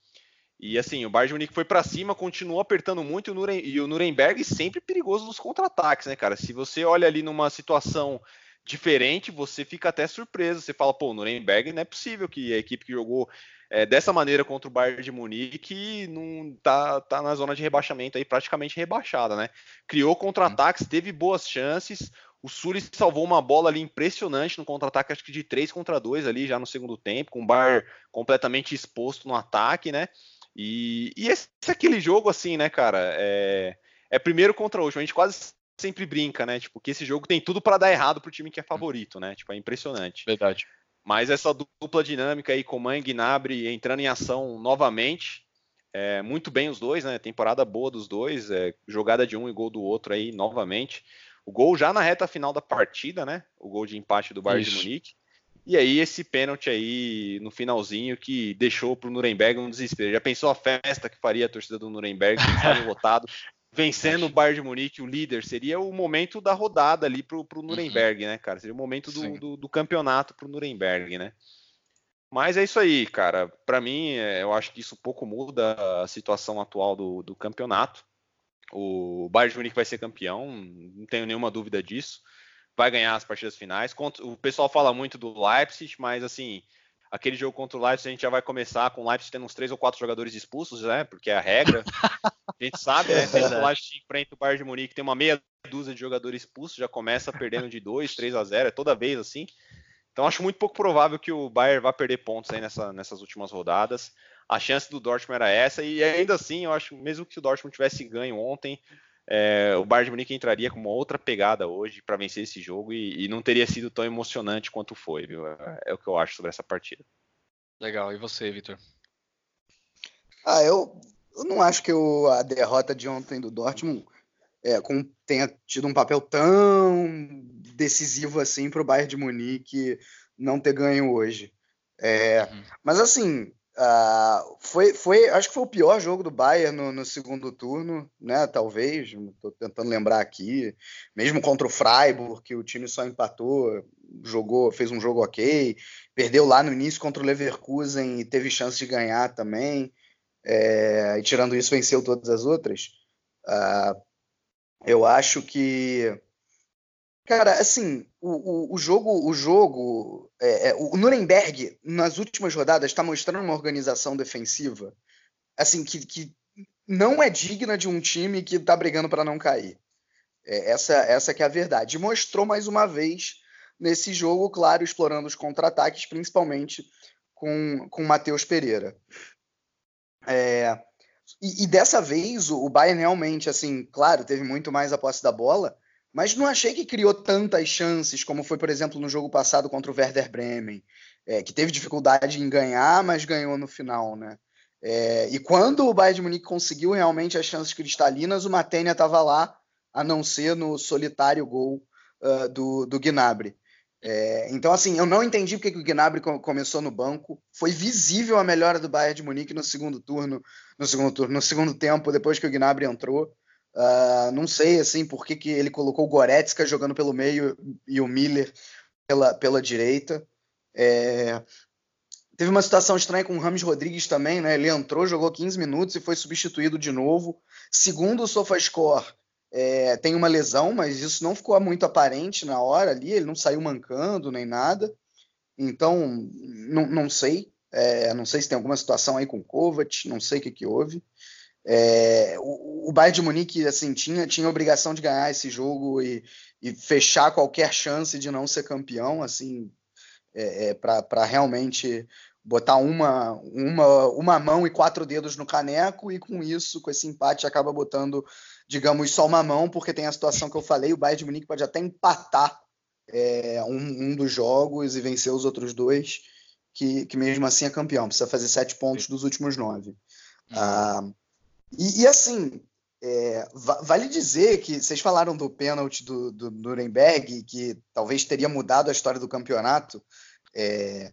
E assim, o Bayern de Munique foi para cima, continuou apertando muito o Nurem, e o Nuremberg sempre perigoso nos contra-ataques, né, cara? Se você olha ali numa situação diferente, você fica até surpreso. Você fala, pô, o Nuremberg não é possível que a equipe que jogou é, dessa maneira contra o Bayern de Munique não tá, tá na zona de rebaixamento aí, praticamente rebaixada, né? Criou contra-ataques, teve boas chances. O Sully salvou uma bola ali impressionante no contra-ataque, acho que de 3 contra 2 ali já no segundo tempo, com o Bar completamente exposto no ataque, né? E, e esse é aquele jogo assim, né, cara? É, é primeiro contra último. A gente quase sempre brinca, né? Tipo, que esse jogo tem tudo para dar errado pro time que é favorito, né? Tipo, é impressionante. Verdade. Mas essa dupla dinâmica aí, Coman e Gnabry entrando em ação novamente, é, muito bem os dois, né? Temporada boa dos dois, é, jogada de um e gol do outro aí novamente. O gol já na reta final da partida, né? O gol de empate do Bayern Isso. de Munique. E aí esse pênalti aí no finalzinho que deixou para o Nuremberg um desespero. Já pensou a festa que faria a torcida do Nuremberg, que (laughs) lotado, vencendo o Bayern de Munique, o líder? Seria o momento da rodada ali para o uhum. Nuremberg, né, cara? Seria o momento do, do, do campeonato para o Nuremberg, né? Mas é isso aí, cara. Para mim, é, eu acho que isso pouco muda a situação atual do, do campeonato. O Bayern de Munique vai ser campeão, não tenho nenhuma dúvida disso. Vai ganhar as partidas finais. O pessoal fala muito do Leipzig, mas assim, aquele jogo contra o Leipzig a gente já vai começar com o Leipzig tendo uns três ou quatro jogadores expulsos, né? Porque é a regra. (laughs) A gente sabe, né? É o Leipzig enfrenta o Bayern de Munique, tem uma meia dúzia de jogadores expulsos, já começa perdendo de 2, 3 (laughs) a 0, é toda vez assim. Então acho muito pouco provável que o Bayern vá perder pontos aí nessa, nessas últimas rodadas a chance do Dortmund era essa, e ainda assim, eu acho, mesmo que o Dortmund tivesse ganho ontem, é, o Bayern de Munique entraria com uma outra pegada hoje para vencer esse jogo e, e, não teria sido tão emocionante quanto foi, viu? É, é, o que eu acho sobre essa partida. Legal, e você, Vitor? Ah, eu, eu não acho que o, a derrota de ontem do Dortmund é, com, tenha tido um papel tão decisivo assim para o Bayern de Munique não ter ganho hoje. É, uhum. Mas assim, Uh, foi, foi, acho que foi o pior jogo do Bayern no, no segundo turno, né? Talvez, estou tentando lembrar aqui, mesmo contra o Freiburg, que o time só empatou, jogou, fez um jogo ok, perdeu lá no início contra o Leverkusen e teve chance de ganhar também, é, e tirando isso venceu todas as outras. Uh, eu acho que Cara, assim, o, o, jogo, o jogo, é, é, o Nuremberg nas últimas rodadas está mostrando uma organização defensiva, assim que, que não é digna de um time que está brigando para não cair. É, essa, essa que é a verdade. mostrou mais uma vez nesse jogo, claro, explorando os contra-ataques, principalmente com com Matheus Pereira. É, e, e, dessa vez o, o Bayern realmente, assim, claro, teve muito mais a posse da bola mas não achei que criou tantas chances como foi, por exemplo, no jogo passado contra o Werder Bremen, é, que teve dificuldade em ganhar, mas ganhou no final, né? É, e quando o Bayern de Munique conseguiu realmente as chances cristalinas, o Matenia estava lá, a não ser no solitário gol uh, do, do Gnabry. É, então, assim, eu não entendi porque que o Gnabry começou no banco. Foi visível a melhora do Bayern de Munique no segundo turno, no segundo turno, no segundo tempo, depois que o Gnabry entrou. Uh, não sei, assim, por que, que ele colocou o Goretzka jogando pelo meio e o Miller pela, pela direita. É, teve uma situação estranha com o Rames Rodrigues também, né? Ele entrou, jogou 15 minutos e foi substituído de novo. Segundo o SofaScore, é, tem uma lesão, mas isso não ficou muito aparente na hora ali, ele não saiu mancando nem nada. Então, não, sei. É, não sei se tem alguma situação aí com o Kovac, não sei o que, que houve. É, o, o Bayern de Munique assim, tinha, tinha obrigação de ganhar esse jogo e, e fechar qualquer chance de não ser campeão, assim, é, é, para realmente botar uma, uma, uma mão e quatro dedos no caneco, e com isso, com esse empate, acaba botando digamos, só uma mão, porque tem a situação que eu falei, o Bayern de Munique pode até empatar é, um, um, dos jogos e vencer os outros dois, que, que mesmo assim é campeão, precisa fazer sete pontos dos últimos nove. Uhum. Ah, e, e, assim, é, vale dizer que vocês falaram do pênalti do, do Nuremberg, que talvez teria mudado a história do campeonato. É,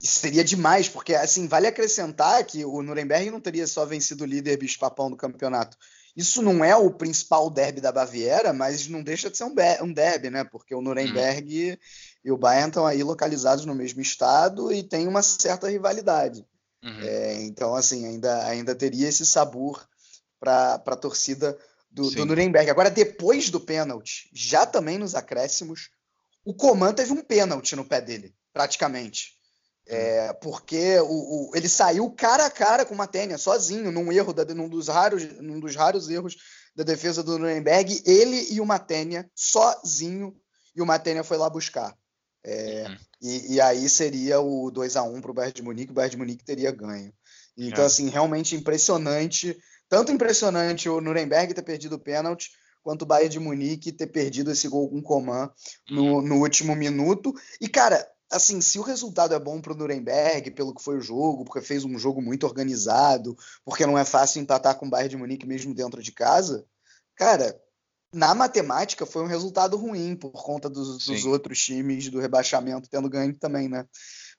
isso seria demais, porque assim, vale acrescentar que o Nuremberg não teria só vencido o líder bicho-papão do campeonato. Isso não é o principal derby da Baviera, mas não deixa de ser um, um derby, né? Porque o Nuremberg uhum. e o Bayern estão aí localizados no mesmo estado e tem uma certa rivalidade. Uhum. É, então, assim, ainda, ainda teria esse sabor para a torcida do, do, Nuremberg. Agora, depois do pênalti, já também nos acréscimos, o Coman teve um pênalti no pé dele, praticamente. É, porque o, o, ele saiu cara a cara com o Matênia, sozinho, num erro, da, num, dos raros, num dos raros erros da defesa do Nuremberg, ele e o Matênia, sozinho, e o Matênia foi lá buscar. É, uhum. e, e, aí seria o 2 a 1 para o Bayern de Munique, o Bayern de Munique teria ganho. Então, é. assim, realmente impressionante, tanto impressionante o Nuremberg ter perdido o pênalti, quanto o Bayern de Munique ter perdido esse gol com Coman no, uhum. no último minuto. E, cara, assim, se o resultado é bom para o Nuremberg, pelo que foi o jogo, porque fez um jogo muito organizado, porque não é fácil empatar com o Bayern de Munique mesmo dentro de casa, cara, na matemática foi um resultado ruim por conta dos, dos outros times do rebaixamento tendo ganho também, né?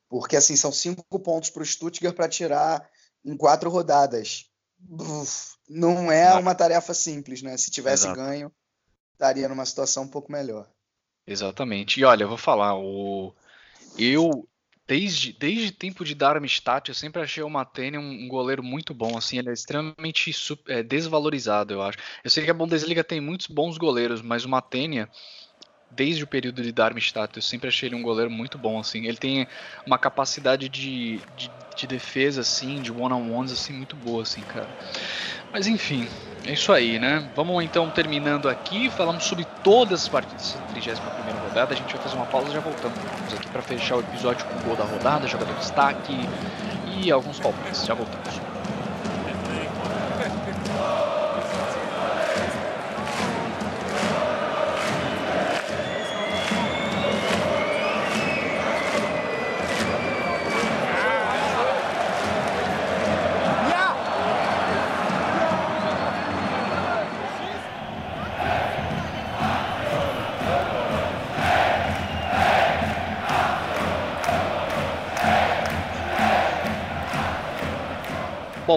Porque assim são cinco pontos para o Stuttgart para tirar em quatro rodadas. Uf, não é uma tarefa simples, né? Se tivesse Exato. ganho, estaria numa situação um pouco melhor. Exatamente. E olha, eu vou falar, o eu, desde, desde tempo de Darmstadt, eu sempre achei o Matene um, um goleiro muito bom, assim, ele é extremamente é, desvalorizado, eu acho. Eu sei que a Bundesliga tem muitos bons goleiros, mas o Matenia, desde o período de Darmstadt, eu sempre achei ele um goleiro muito bom, assim, ele tem uma capacidade de, de, de defesa, assim, de one-on-ones, assim, muito boa, assim, cara. Mas enfim, é isso aí, né? Vamos então terminando aqui, falamos sobre todas as partidas da 31 rodada. A gente vai fazer uma pausa e já voltamos aqui para fechar o episódio com o gol da rodada, jogador de destaque e alguns palpites. Já voltamos.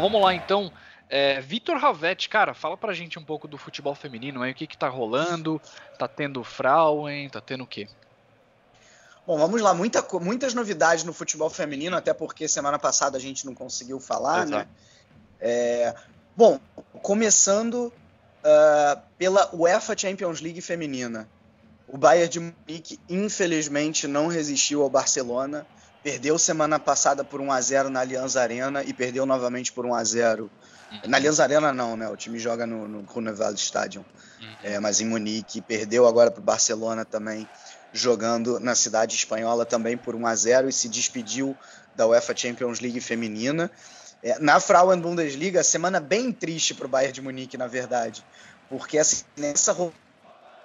Vamos lá então. É, Vitor Ravetti, cara, fala pra gente um pouco do futebol feminino aí, o que que tá rolando, tá tendo Frauen, tá tendo o quê? Bom, vamos lá, Muita, muitas novidades no futebol feminino, até porque semana passada a gente não conseguiu falar, né? Exato. né? É, bom, começando uh, pela UEFA Champions League feminina. O Bayern de Munique, infelizmente, não resistiu ao Barcelona Perdeu semana passada por 1 a 0 na Allianz Arena e perdeu novamente por 1 a 0 uhum. Na Allianz Arena não, né? O time joga no, no Grunewald Stadium. Uhum. É, mas em Munique. Perdeu agora para o Barcelona também, jogando na cidade espanhola também por 1 a 0 e se despediu da UEFA Champions League feminina. É, na Frauen Bundesliga, semana bem triste para o Bayern de Munique, na verdade. Porque assim, nessa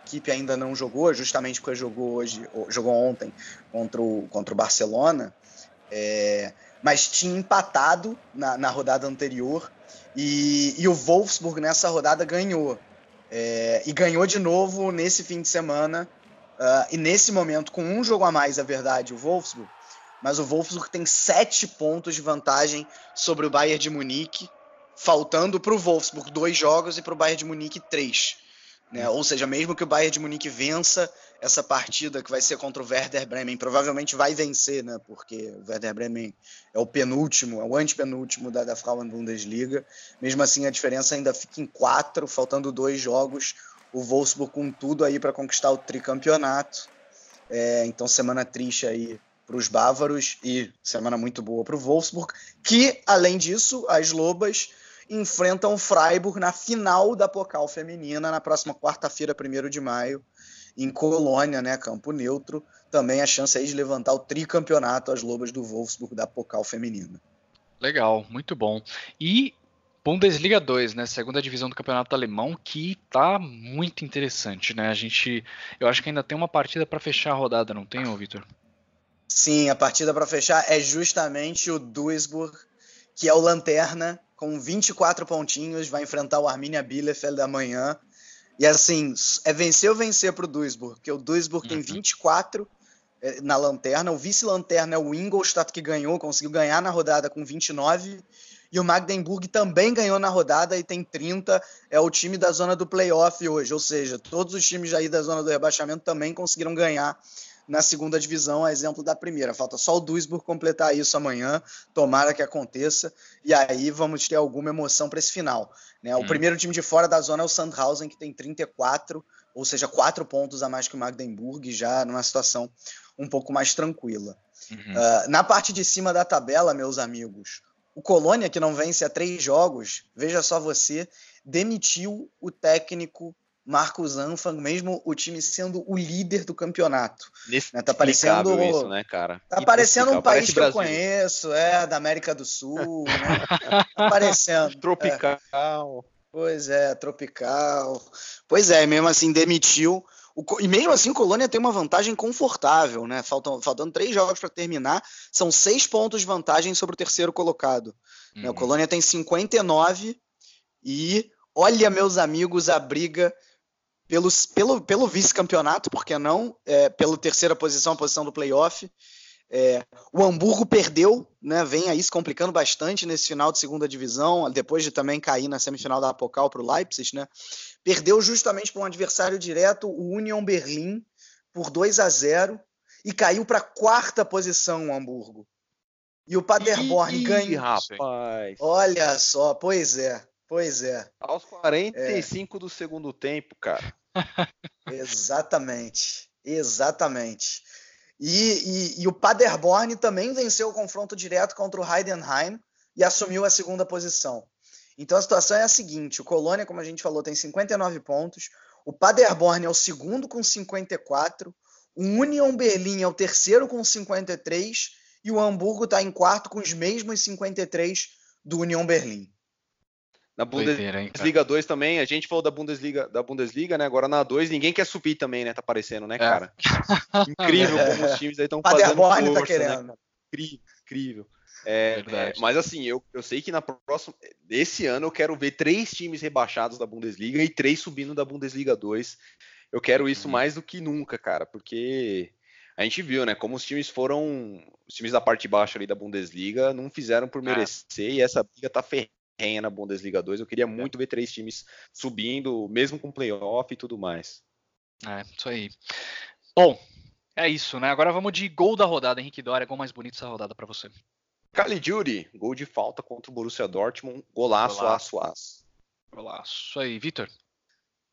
equipe ainda não jogou, justamente porque jogou hoje, jogou ontem contra o, contra o Barcelona, é, mas tinha empatado na, na rodada anterior e, e, o Wolfsburg nessa rodada ganhou. É, e ganhou de novo nesse fim de semana. Uh, e nesse momento, com um jogo a mais, é verdade, o Wolfsburg, mas o Wolfsburg tem sete pontos de vantagem sobre o Bayern de Munique, faltando para o Wolfsburg dois jogos e para o Bayern de Munique três. Né? Ou seja, mesmo que o Bayern de Munique vença essa partida que vai ser contra o Werder Bremen, provavelmente vai vencer, né? porque o Werder Bremen é o penúltimo, é o antepenúltimo da, da Frauen Bundesliga. Mesmo assim, a diferença ainda fica em quatro, faltando dois jogos. O Wolfsburg com tudo aí para conquistar o tricampeonato. É, então, semana triste aí para os bávaros e semana muito boa para o Wolfsburg, que, além disso, as Lobas enfrentam o Freiburg na final da Pokal Feminina na próxima quarta-feira, 1 de maio, em Colônia, né, campo neutro. Também a chance aí de levantar o tricampeonato às Lobas do Wolfsburg da Pokal Feminina. Legal, muito bom. E Bundesliga 2, né, segunda divisão do Campeonato Alemão, que tá muito interessante, né? A gente, eu acho que ainda tem uma partida para fechar a rodada, não tem, Vitor? Sim, a partida para fechar é justamente o Duisburg, que é o lanterna, com 24 pontinhos, vai enfrentar o Arminia Bielefeld amanhã. E assim, é vencer ou vencer para o Duisburg, porque o Duisburg uhum. tem 24 é, na lanterna, o vice-lanterna é o Ingolstadt, que ganhou, conseguiu ganhar na rodada com 29, e o Magdeburg também ganhou na rodada e tem 30, é o time da zona do playoff hoje, ou seja, todos os times aí da zona do rebaixamento também conseguiram ganhar na segunda divisão, a exemplo da primeira. Falta só o Duisburg completar isso amanhã, tomara que aconteça, e aí vamos ter alguma emoção para esse final. Né? O hum. primeiro time de fora da zona é o Sandhausen, que tem 34, ou seja, quatro pontos a mais que o Magdeburg, já numa situação um pouco mais tranquila. Uhum. Uh, na parte de cima da tabela, meus amigos, o Colônia, que não vence há três jogos, veja só você, demitiu o técnico Marcos Anfang, mesmo o time sendo o líder do campeonato. Né? Tá parecendo isso, né, cara? Tá parecendo um país que Brasil. eu conheço, é, da América do Sul, né? (laughs) Tá parecendo. tropical. É. Pois é, tropical. Pois é, mesmo assim demitiu. O, e mesmo assim, o Colônia tem uma vantagem confortável, né? Faltam, faltando três jogos para terminar, são seis pontos de vantagem sobre o terceiro colocado. Uhum. Né? O uhum. Colônia tem 59 e olha, meus amigos, a briga pelos, pelo, pelo vice-campeonato, porque não, é, pela terceira posição, a posição do playoff. É, o Hamburgo perdeu, né, vem aí se complicando bastante nesse final de segunda divisão, depois de também cair na semifinal da Apocal para o Leipzig. Né, perdeu justamente para um adversário direto, o Union Berlim, por 2 a 0 e caiu para a quarta posição o Hamburgo. E o Paderborn ganhou. Rapaz. Olha só, pois é. Pois é. Aos 45 é. do segundo tempo, cara. Exatamente. Exatamente. E, e, e, o Paderborn também venceu o confronto direto contra o Heidenheim e assumiu a segunda posição. Então a situação é a seguinte: o Colônia, como a gente falou, tem 59 pontos. O Paderborn é o segundo com 54. O Union Berlim é o terceiro com 53. E o Hamburgo está em quarto com os mesmos 53 do Union Berlim. Na Bundesliga 2 também, a gente falou da Bundesliga, da Bundesliga, né? Agora na 2 ninguém quer subir também, né? Tá parecendo, né, é. cara? É. Incrível como os times aí estão (laughs) fazendo tá força, tá querendo. Né, incrível, incrível. É, é, mas assim, eu, eu sei que na próxima. Esse ano eu quero ver três times rebaixados da Bundesliga e três subindo da Bundesliga 2. Eu quero isso uhum. mais do que nunca, cara, porque a gente viu, né, como os times foram. Os times da parte de baixo ali da Bundesliga não fizeram por é. merecer e essa briga tá ferrada renha na Bundesliga 2. Eu queria é. muito ver três times subindo, mesmo com playoff e tudo mais. É, isso aí. Bom, é isso, né? Agora vamos de gol da rodada, Henrique Dória. Gol mais bonito essa rodada para você. Caligiuri, gol de falta contra o Borussia Dortmund. Golaço, golaço, aço, aço. Golaço. Isso aí, Vitor.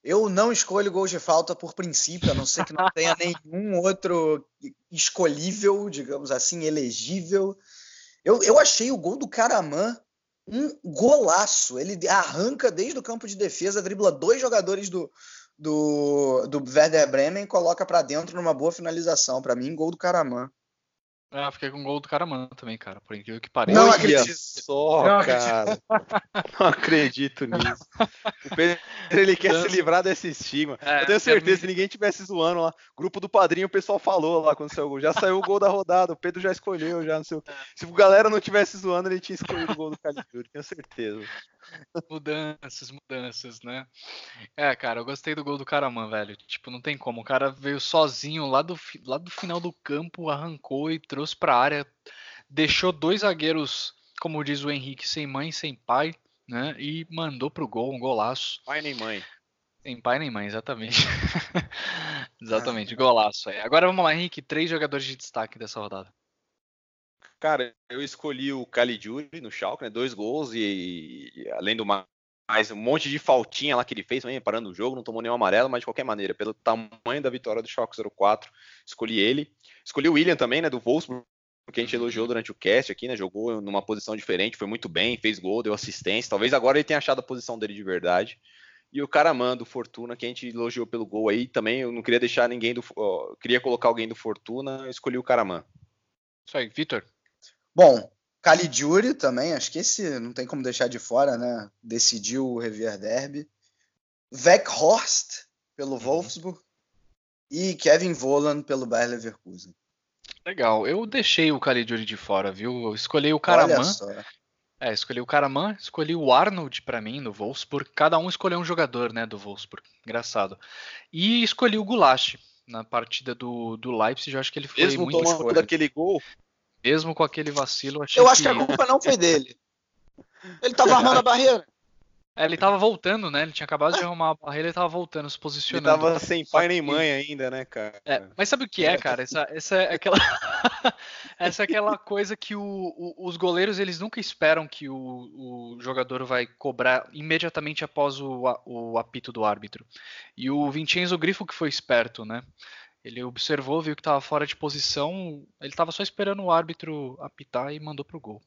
Eu não escolho gol de falta por princípio, a não ser que não tenha (laughs) nenhum outro escolhível, digamos assim, elegível. Eu, eu achei o gol do Caraman um golaço. Ele arranca desde o campo de defesa, dribla dois jogadores do, do, do Werder Bremen e coloca para dentro numa boa finalização. Para mim, gol do Caraman. Ah, fiquei com o gol do Caraman também, cara. Por incrível que pareça. Não acredito. Só, Não cara. (laughs) Não acredito nisso. O Pedro, ele quer se livrar desse estigma. É, eu tenho certeza, é se ninguém tivesse zoando lá, grupo do padrinho, o pessoal falou lá quando saiu o gol. Já saiu o gol da rodada, o Pedro já escolheu, já não sei o quê. Se a galera não tivesse zoando, ele tinha escolhido o gol do Calibre, tenho certeza. Mudanças, mudanças, né? É, cara, eu gostei do gol do Caraman, velho. Tipo, não tem como. O cara veio sozinho lá do, lá do final do campo, arrancou e trouxe pra área. Deixou dois zagueiros, como diz o Henrique, sem mãe, sem pai, né? E mandou pro gol, um golaço. Pai nem mãe. Sem pai nem mãe, exatamente. (laughs) exatamente, golaço. É. Agora vamos lá, Henrique. Três jogadores de destaque dessa rodada. Cara, eu escolhi o Caligiuri no Schalke, né? Dois gols e, e, além do mais um monte de faltinha lá que ele fez também, parando o jogo, não tomou nenhum amarelo, mas de qualquer maneira, pelo tamanho da vitória do Schalke 04, escolhi ele. Escolhi o William também, né, do Wolfsburg, que a gente elogiou durante o cast aqui, né? Jogou numa posição diferente, foi muito bem, fez gol, deu assistência. Talvez agora ele tenha achado a posição dele de verdade. E o Caraman do Fortuna, que a gente elogiou pelo gol aí, também eu não queria deixar ninguém do. ó, queria colocar alguém do Fortuna, eu escolhi o Caraman. Isso aí, Vitor. Bom, Caligiuri também, acho que esse não tem como deixar de fora, né? Decidiu o Revier Derby. Weghorst pelo Wolfsburg e Kevin Volland pelo Bayer Leverkusen. Legal. Eu deixei o Caligiuri de fora, viu? Eu escolhi o Olha Caraman. só. É, escolhi o Karaman, escolhi o Arnold pra mim no Wolfsburg. Cada um escolheu um jogador, né, do Wolfsburg. Engraçado. E escolhi o Gulasch na partida do, do Leipzig. Eu acho que ele foi Mesmo muito tomando importante. daquele gol, Mesmo com aquele vacilo, eu achei Eu acho que a culpa não foi dele. Ele tava (laughs) armando a barreira. É, ele tava voltando, né? Ele tinha acabado de arrumar a barreira e tava voltando, se ele posicionando. tava sem pai nem que- mãe ainda, né, cara? É, mas sabe o que é, cara? Essa, essa é aquela, (laughs) essa é aquela coisa que o- o- os goleiros eles nunca esperam que o, o jogador vai cobrar imediatamente após o apito do árbitro. E o Vincenzo Grifo que foi esperto, né? Ele observou, viu que estava fora de posição, ele estava só esperando o árbitro apitar e mandou pro gol.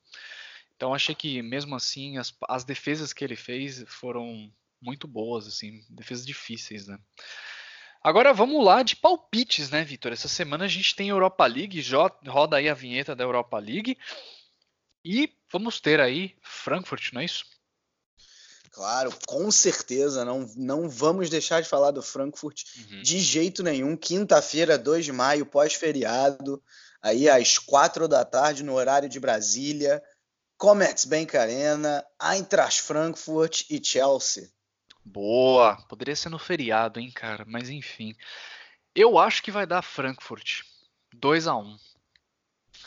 Então achei que mesmo assim as, as defesas que ele fez foram muito boas, assim, defesas difíceis, né? Agora vamos lá de palpites, né, Vitor? Essa semana a gente tem Europa League, roda aí a vinheta da Europa League. E vamos ter aí Frankfurt, não é isso? Claro, com certeza. Não, não vamos deixar de falar do Frankfurt de jeito nenhum. Quinta-feira, 2 de maio, pós-feriado, aí às 4 da tarde, no horário de Brasília. Commerzbank Arena, Eintracht Frankfurt e Chelsea. Boa! Poderia ser no feriado, hein, cara? Mas enfim. Eu acho que vai dar Frankfurt. 2 a 1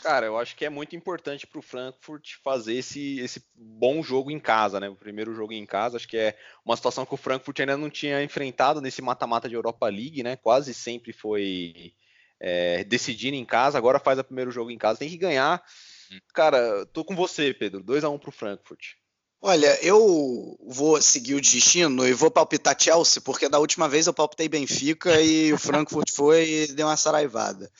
Cara, eu acho que é muito importante pro Frankfurt fazer esse, esse bom jogo em casa, né? O primeiro jogo em casa, acho que é uma situação que o Frankfurt ainda não tinha enfrentado nesse mata-mata de Europa League, né? Quase sempre foi é, decidir em casa, agora faz o primeiro jogo em casa, tem que ganhar. Cara, tô com você, Pedro. 2 a 1 pro Frankfurt. Olha, eu vou seguir o destino e vou palpitar Chelsea, porque da última vez eu palpitei Benfica e o Frankfurt foi e deu uma saraivada.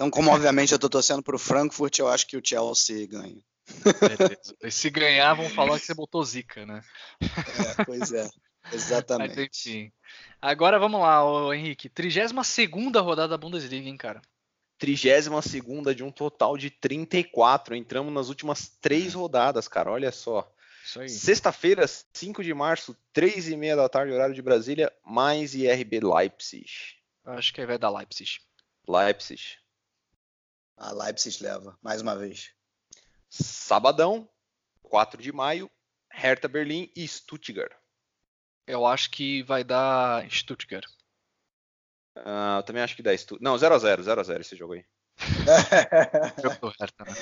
Então, como obviamente eu tô torcendo pro Frankfurt, eu acho que o Chelsea ganha. Beleza. E se ganhar, vão falar que você botou zica, né? É, pois é, Mas exatamente. enfim. Agora vamos lá, ô Henrique. 32 rodada da Bundesliga, hein, cara? 32 de um total de 34. Entramos nas últimas três rodadas, cara. Olha só. Sexta-feira, 5 de março, 3 e meia da tarde, horário de Brasília, mais IRB Leipzig. Acho que aí vai dar Leipzig. Leipzig. A Leipzig leva, mais uma vez. Sabadão, 4 de maio, Hertha Berlim e Stuttgart. Eu acho que vai dar Stuttgart. Ah, eu também acho que dá Stuttgart. Não, 0x0, 0x0 esse jogo aí. (laughs) (laughs) Né?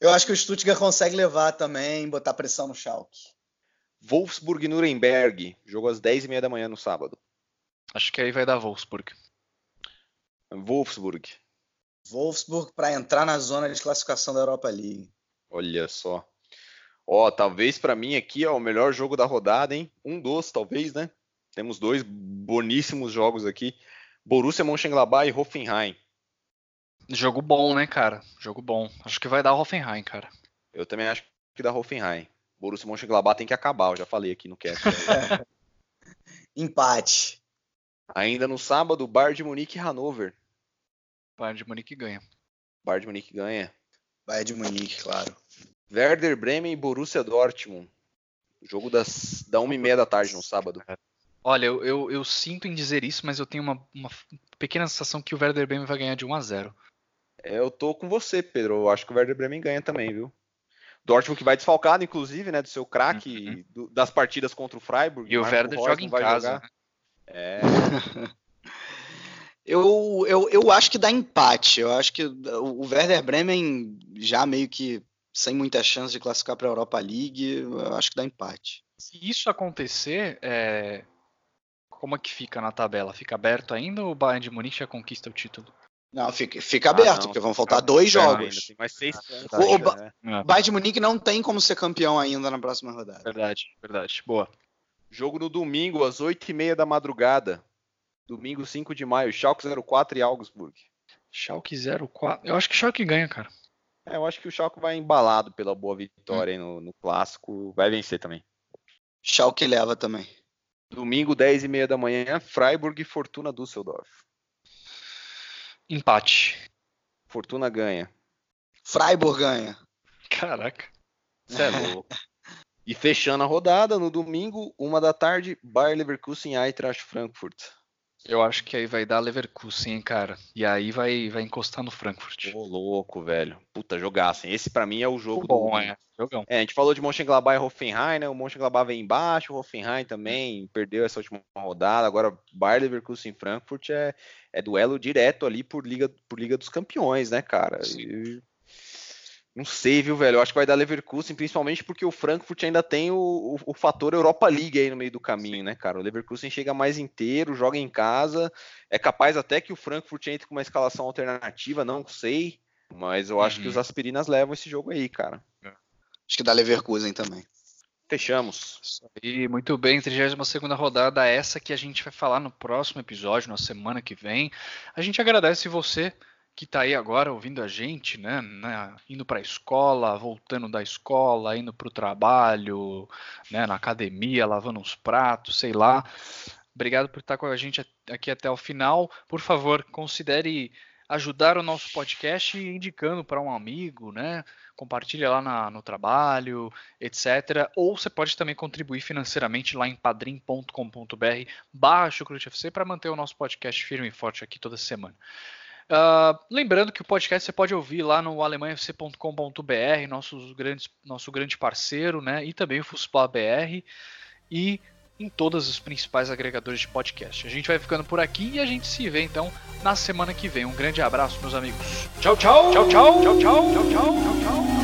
Eu acho que o Stuttgart consegue levar também, botar pressão no Schalke. Wolfsburg e Nuremberg, jogo às 10h30 da manhã no sábado. Acho que aí vai dar Wolfsburg. Wolfsburg, Wolfsburg para entrar na zona de classificação da Europa League. olha só. Ó, talvez pra mim aqui, ó, o melhor jogo da rodada, hein? Um dos, talvez, né? Temos dois boníssimos jogos aqui. Borussia Mönchengladbach e Hoffenheim. Jogo bom, né, cara? Jogo bom. Acho que vai dar Hoffenheim, cara. Eu também acho que da Hoffenheim. Borussia Mönchengladbach tem que acabar, eu já falei aqui no cast. (laughs) Empate. Ainda no sábado, Bayern de Munique e Hannover. Bayern de Munique ganha. Bayern de Munique ganha. Bayern de Munique, claro. Werder Bremen e Borussia Dortmund. Jogo das, da 1h30 da tarde no sábado. Olha, eu, eu, eu, sinto em dizer isso, mas eu tenho uma, uma pequena sensação que o Werder Bremen vai ganhar de 1 a 0 é, Eu tô com você, Pedro. Eu acho que o Werder Bremen ganha também, viu? Dortmund que vai desfalcado, inclusive, né, do seu craque uhum. das partidas contra o Freiburg. E o Werder joga em casa. Né? É. (laughs) eu, eu, eu acho que dá empate. Eu acho que o Werder Bremen já meio que sem muita chance de classificar para a Europa League, eu acho que dá empate. Se isso acontecer, é... como é que fica na tabela? Fica aberto ainda ou o Bayern de Munique já conquista o título? Não, fica, fica ah, aberto, não, porque vão faltar dois jogos. Ainda, mais seis ah. O, o né? Bayern de Munique não tem como ser campeão ainda na próxima rodada. Verdade, verdade. Boa. Jogo no domingo, às 8h30 da madrugada. Domingo 5 de maio, Schalke 04 e Augsburg. Schalke 04. Eu acho que Schalke ganha, cara. É, eu acho que o Schalke vai embalado pela boa vitória hum. no, no, clássico. Vai vencer também. Schalke leva também. Domingo, 10h30 da manhã, Freiburg e Fortuna Düsseldorf. Empate. Fortuna ganha. Freiburg ganha. Caraca. Você é louco. e fechando a rodada, no domingo, uma da tarde, Bayer Leverkusen e Eintracht Frankfurt. Eu acho que aí vai dar Leverkusen, cara. E aí vai, vai encostar no Frankfurt. Ô, louco, velho. Puta, jogaço. Esse para mim é o jogo bom, do... é. Jogão. É, a gente falou de Mönchengladbach e Hoffenheim, né? O Mönchengladbach vem embaixo, o Hoffenheim também perdeu essa última rodada. Agora, Bayer Leverkusen e Frankfurt é, é duelo direto ali por Liga, por Liga dos Campeões, né, cara? E não sei, viu, velho? Eu acho que vai dar Leverkusen, principalmente porque o Frankfurt ainda tem o, o, o, fator Europa League aí no meio do caminho, Sim. né, cara? O Leverkusen chega mais inteiro, joga em casa. É capaz até que o Frankfurt entre com uma escalação alternativa, não sei. Mas eu acho uhum. que os uhum. aspirinas levam esse jogo aí, cara. É. Acho que dá Leverkusen também. Fechamos. Isso aí, muito bem. 32 segunda rodada, essa que a gente vai falar no próximo episódio, na semana que vem. A gente agradece você que está aí agora ouvindo a gente, né, né indo para a escola, voltando da escola, indo para o trabalho, né, na academia, lavando uns pratos, sei lá. Obrigado por estar com a gente aqui até o final. Por favor, considere ajudar o nosso podcast indicando para um amigo, né? Compartilha lá na, no trabalho, etc. Ou você pode também contribuir financeiramente lá em padrim.com.br barra para manter o nosso podcast firme e forte aqui toda semana. Uh, lembrando que o podcast você pode ouvir lá no alemanhafc.com.br, nosso, nosso grande parceiro, né? E também o Fuspla BR e em todos os principais agregadores de podcast. A gente vai ficando por aqui e a gente se vê então na semana que vem. Um grande abraço, meus amigos. Tchau, tchau. Tchau, tchau. Tchau, tchau. Tchau, tchau. Tchau, tchau.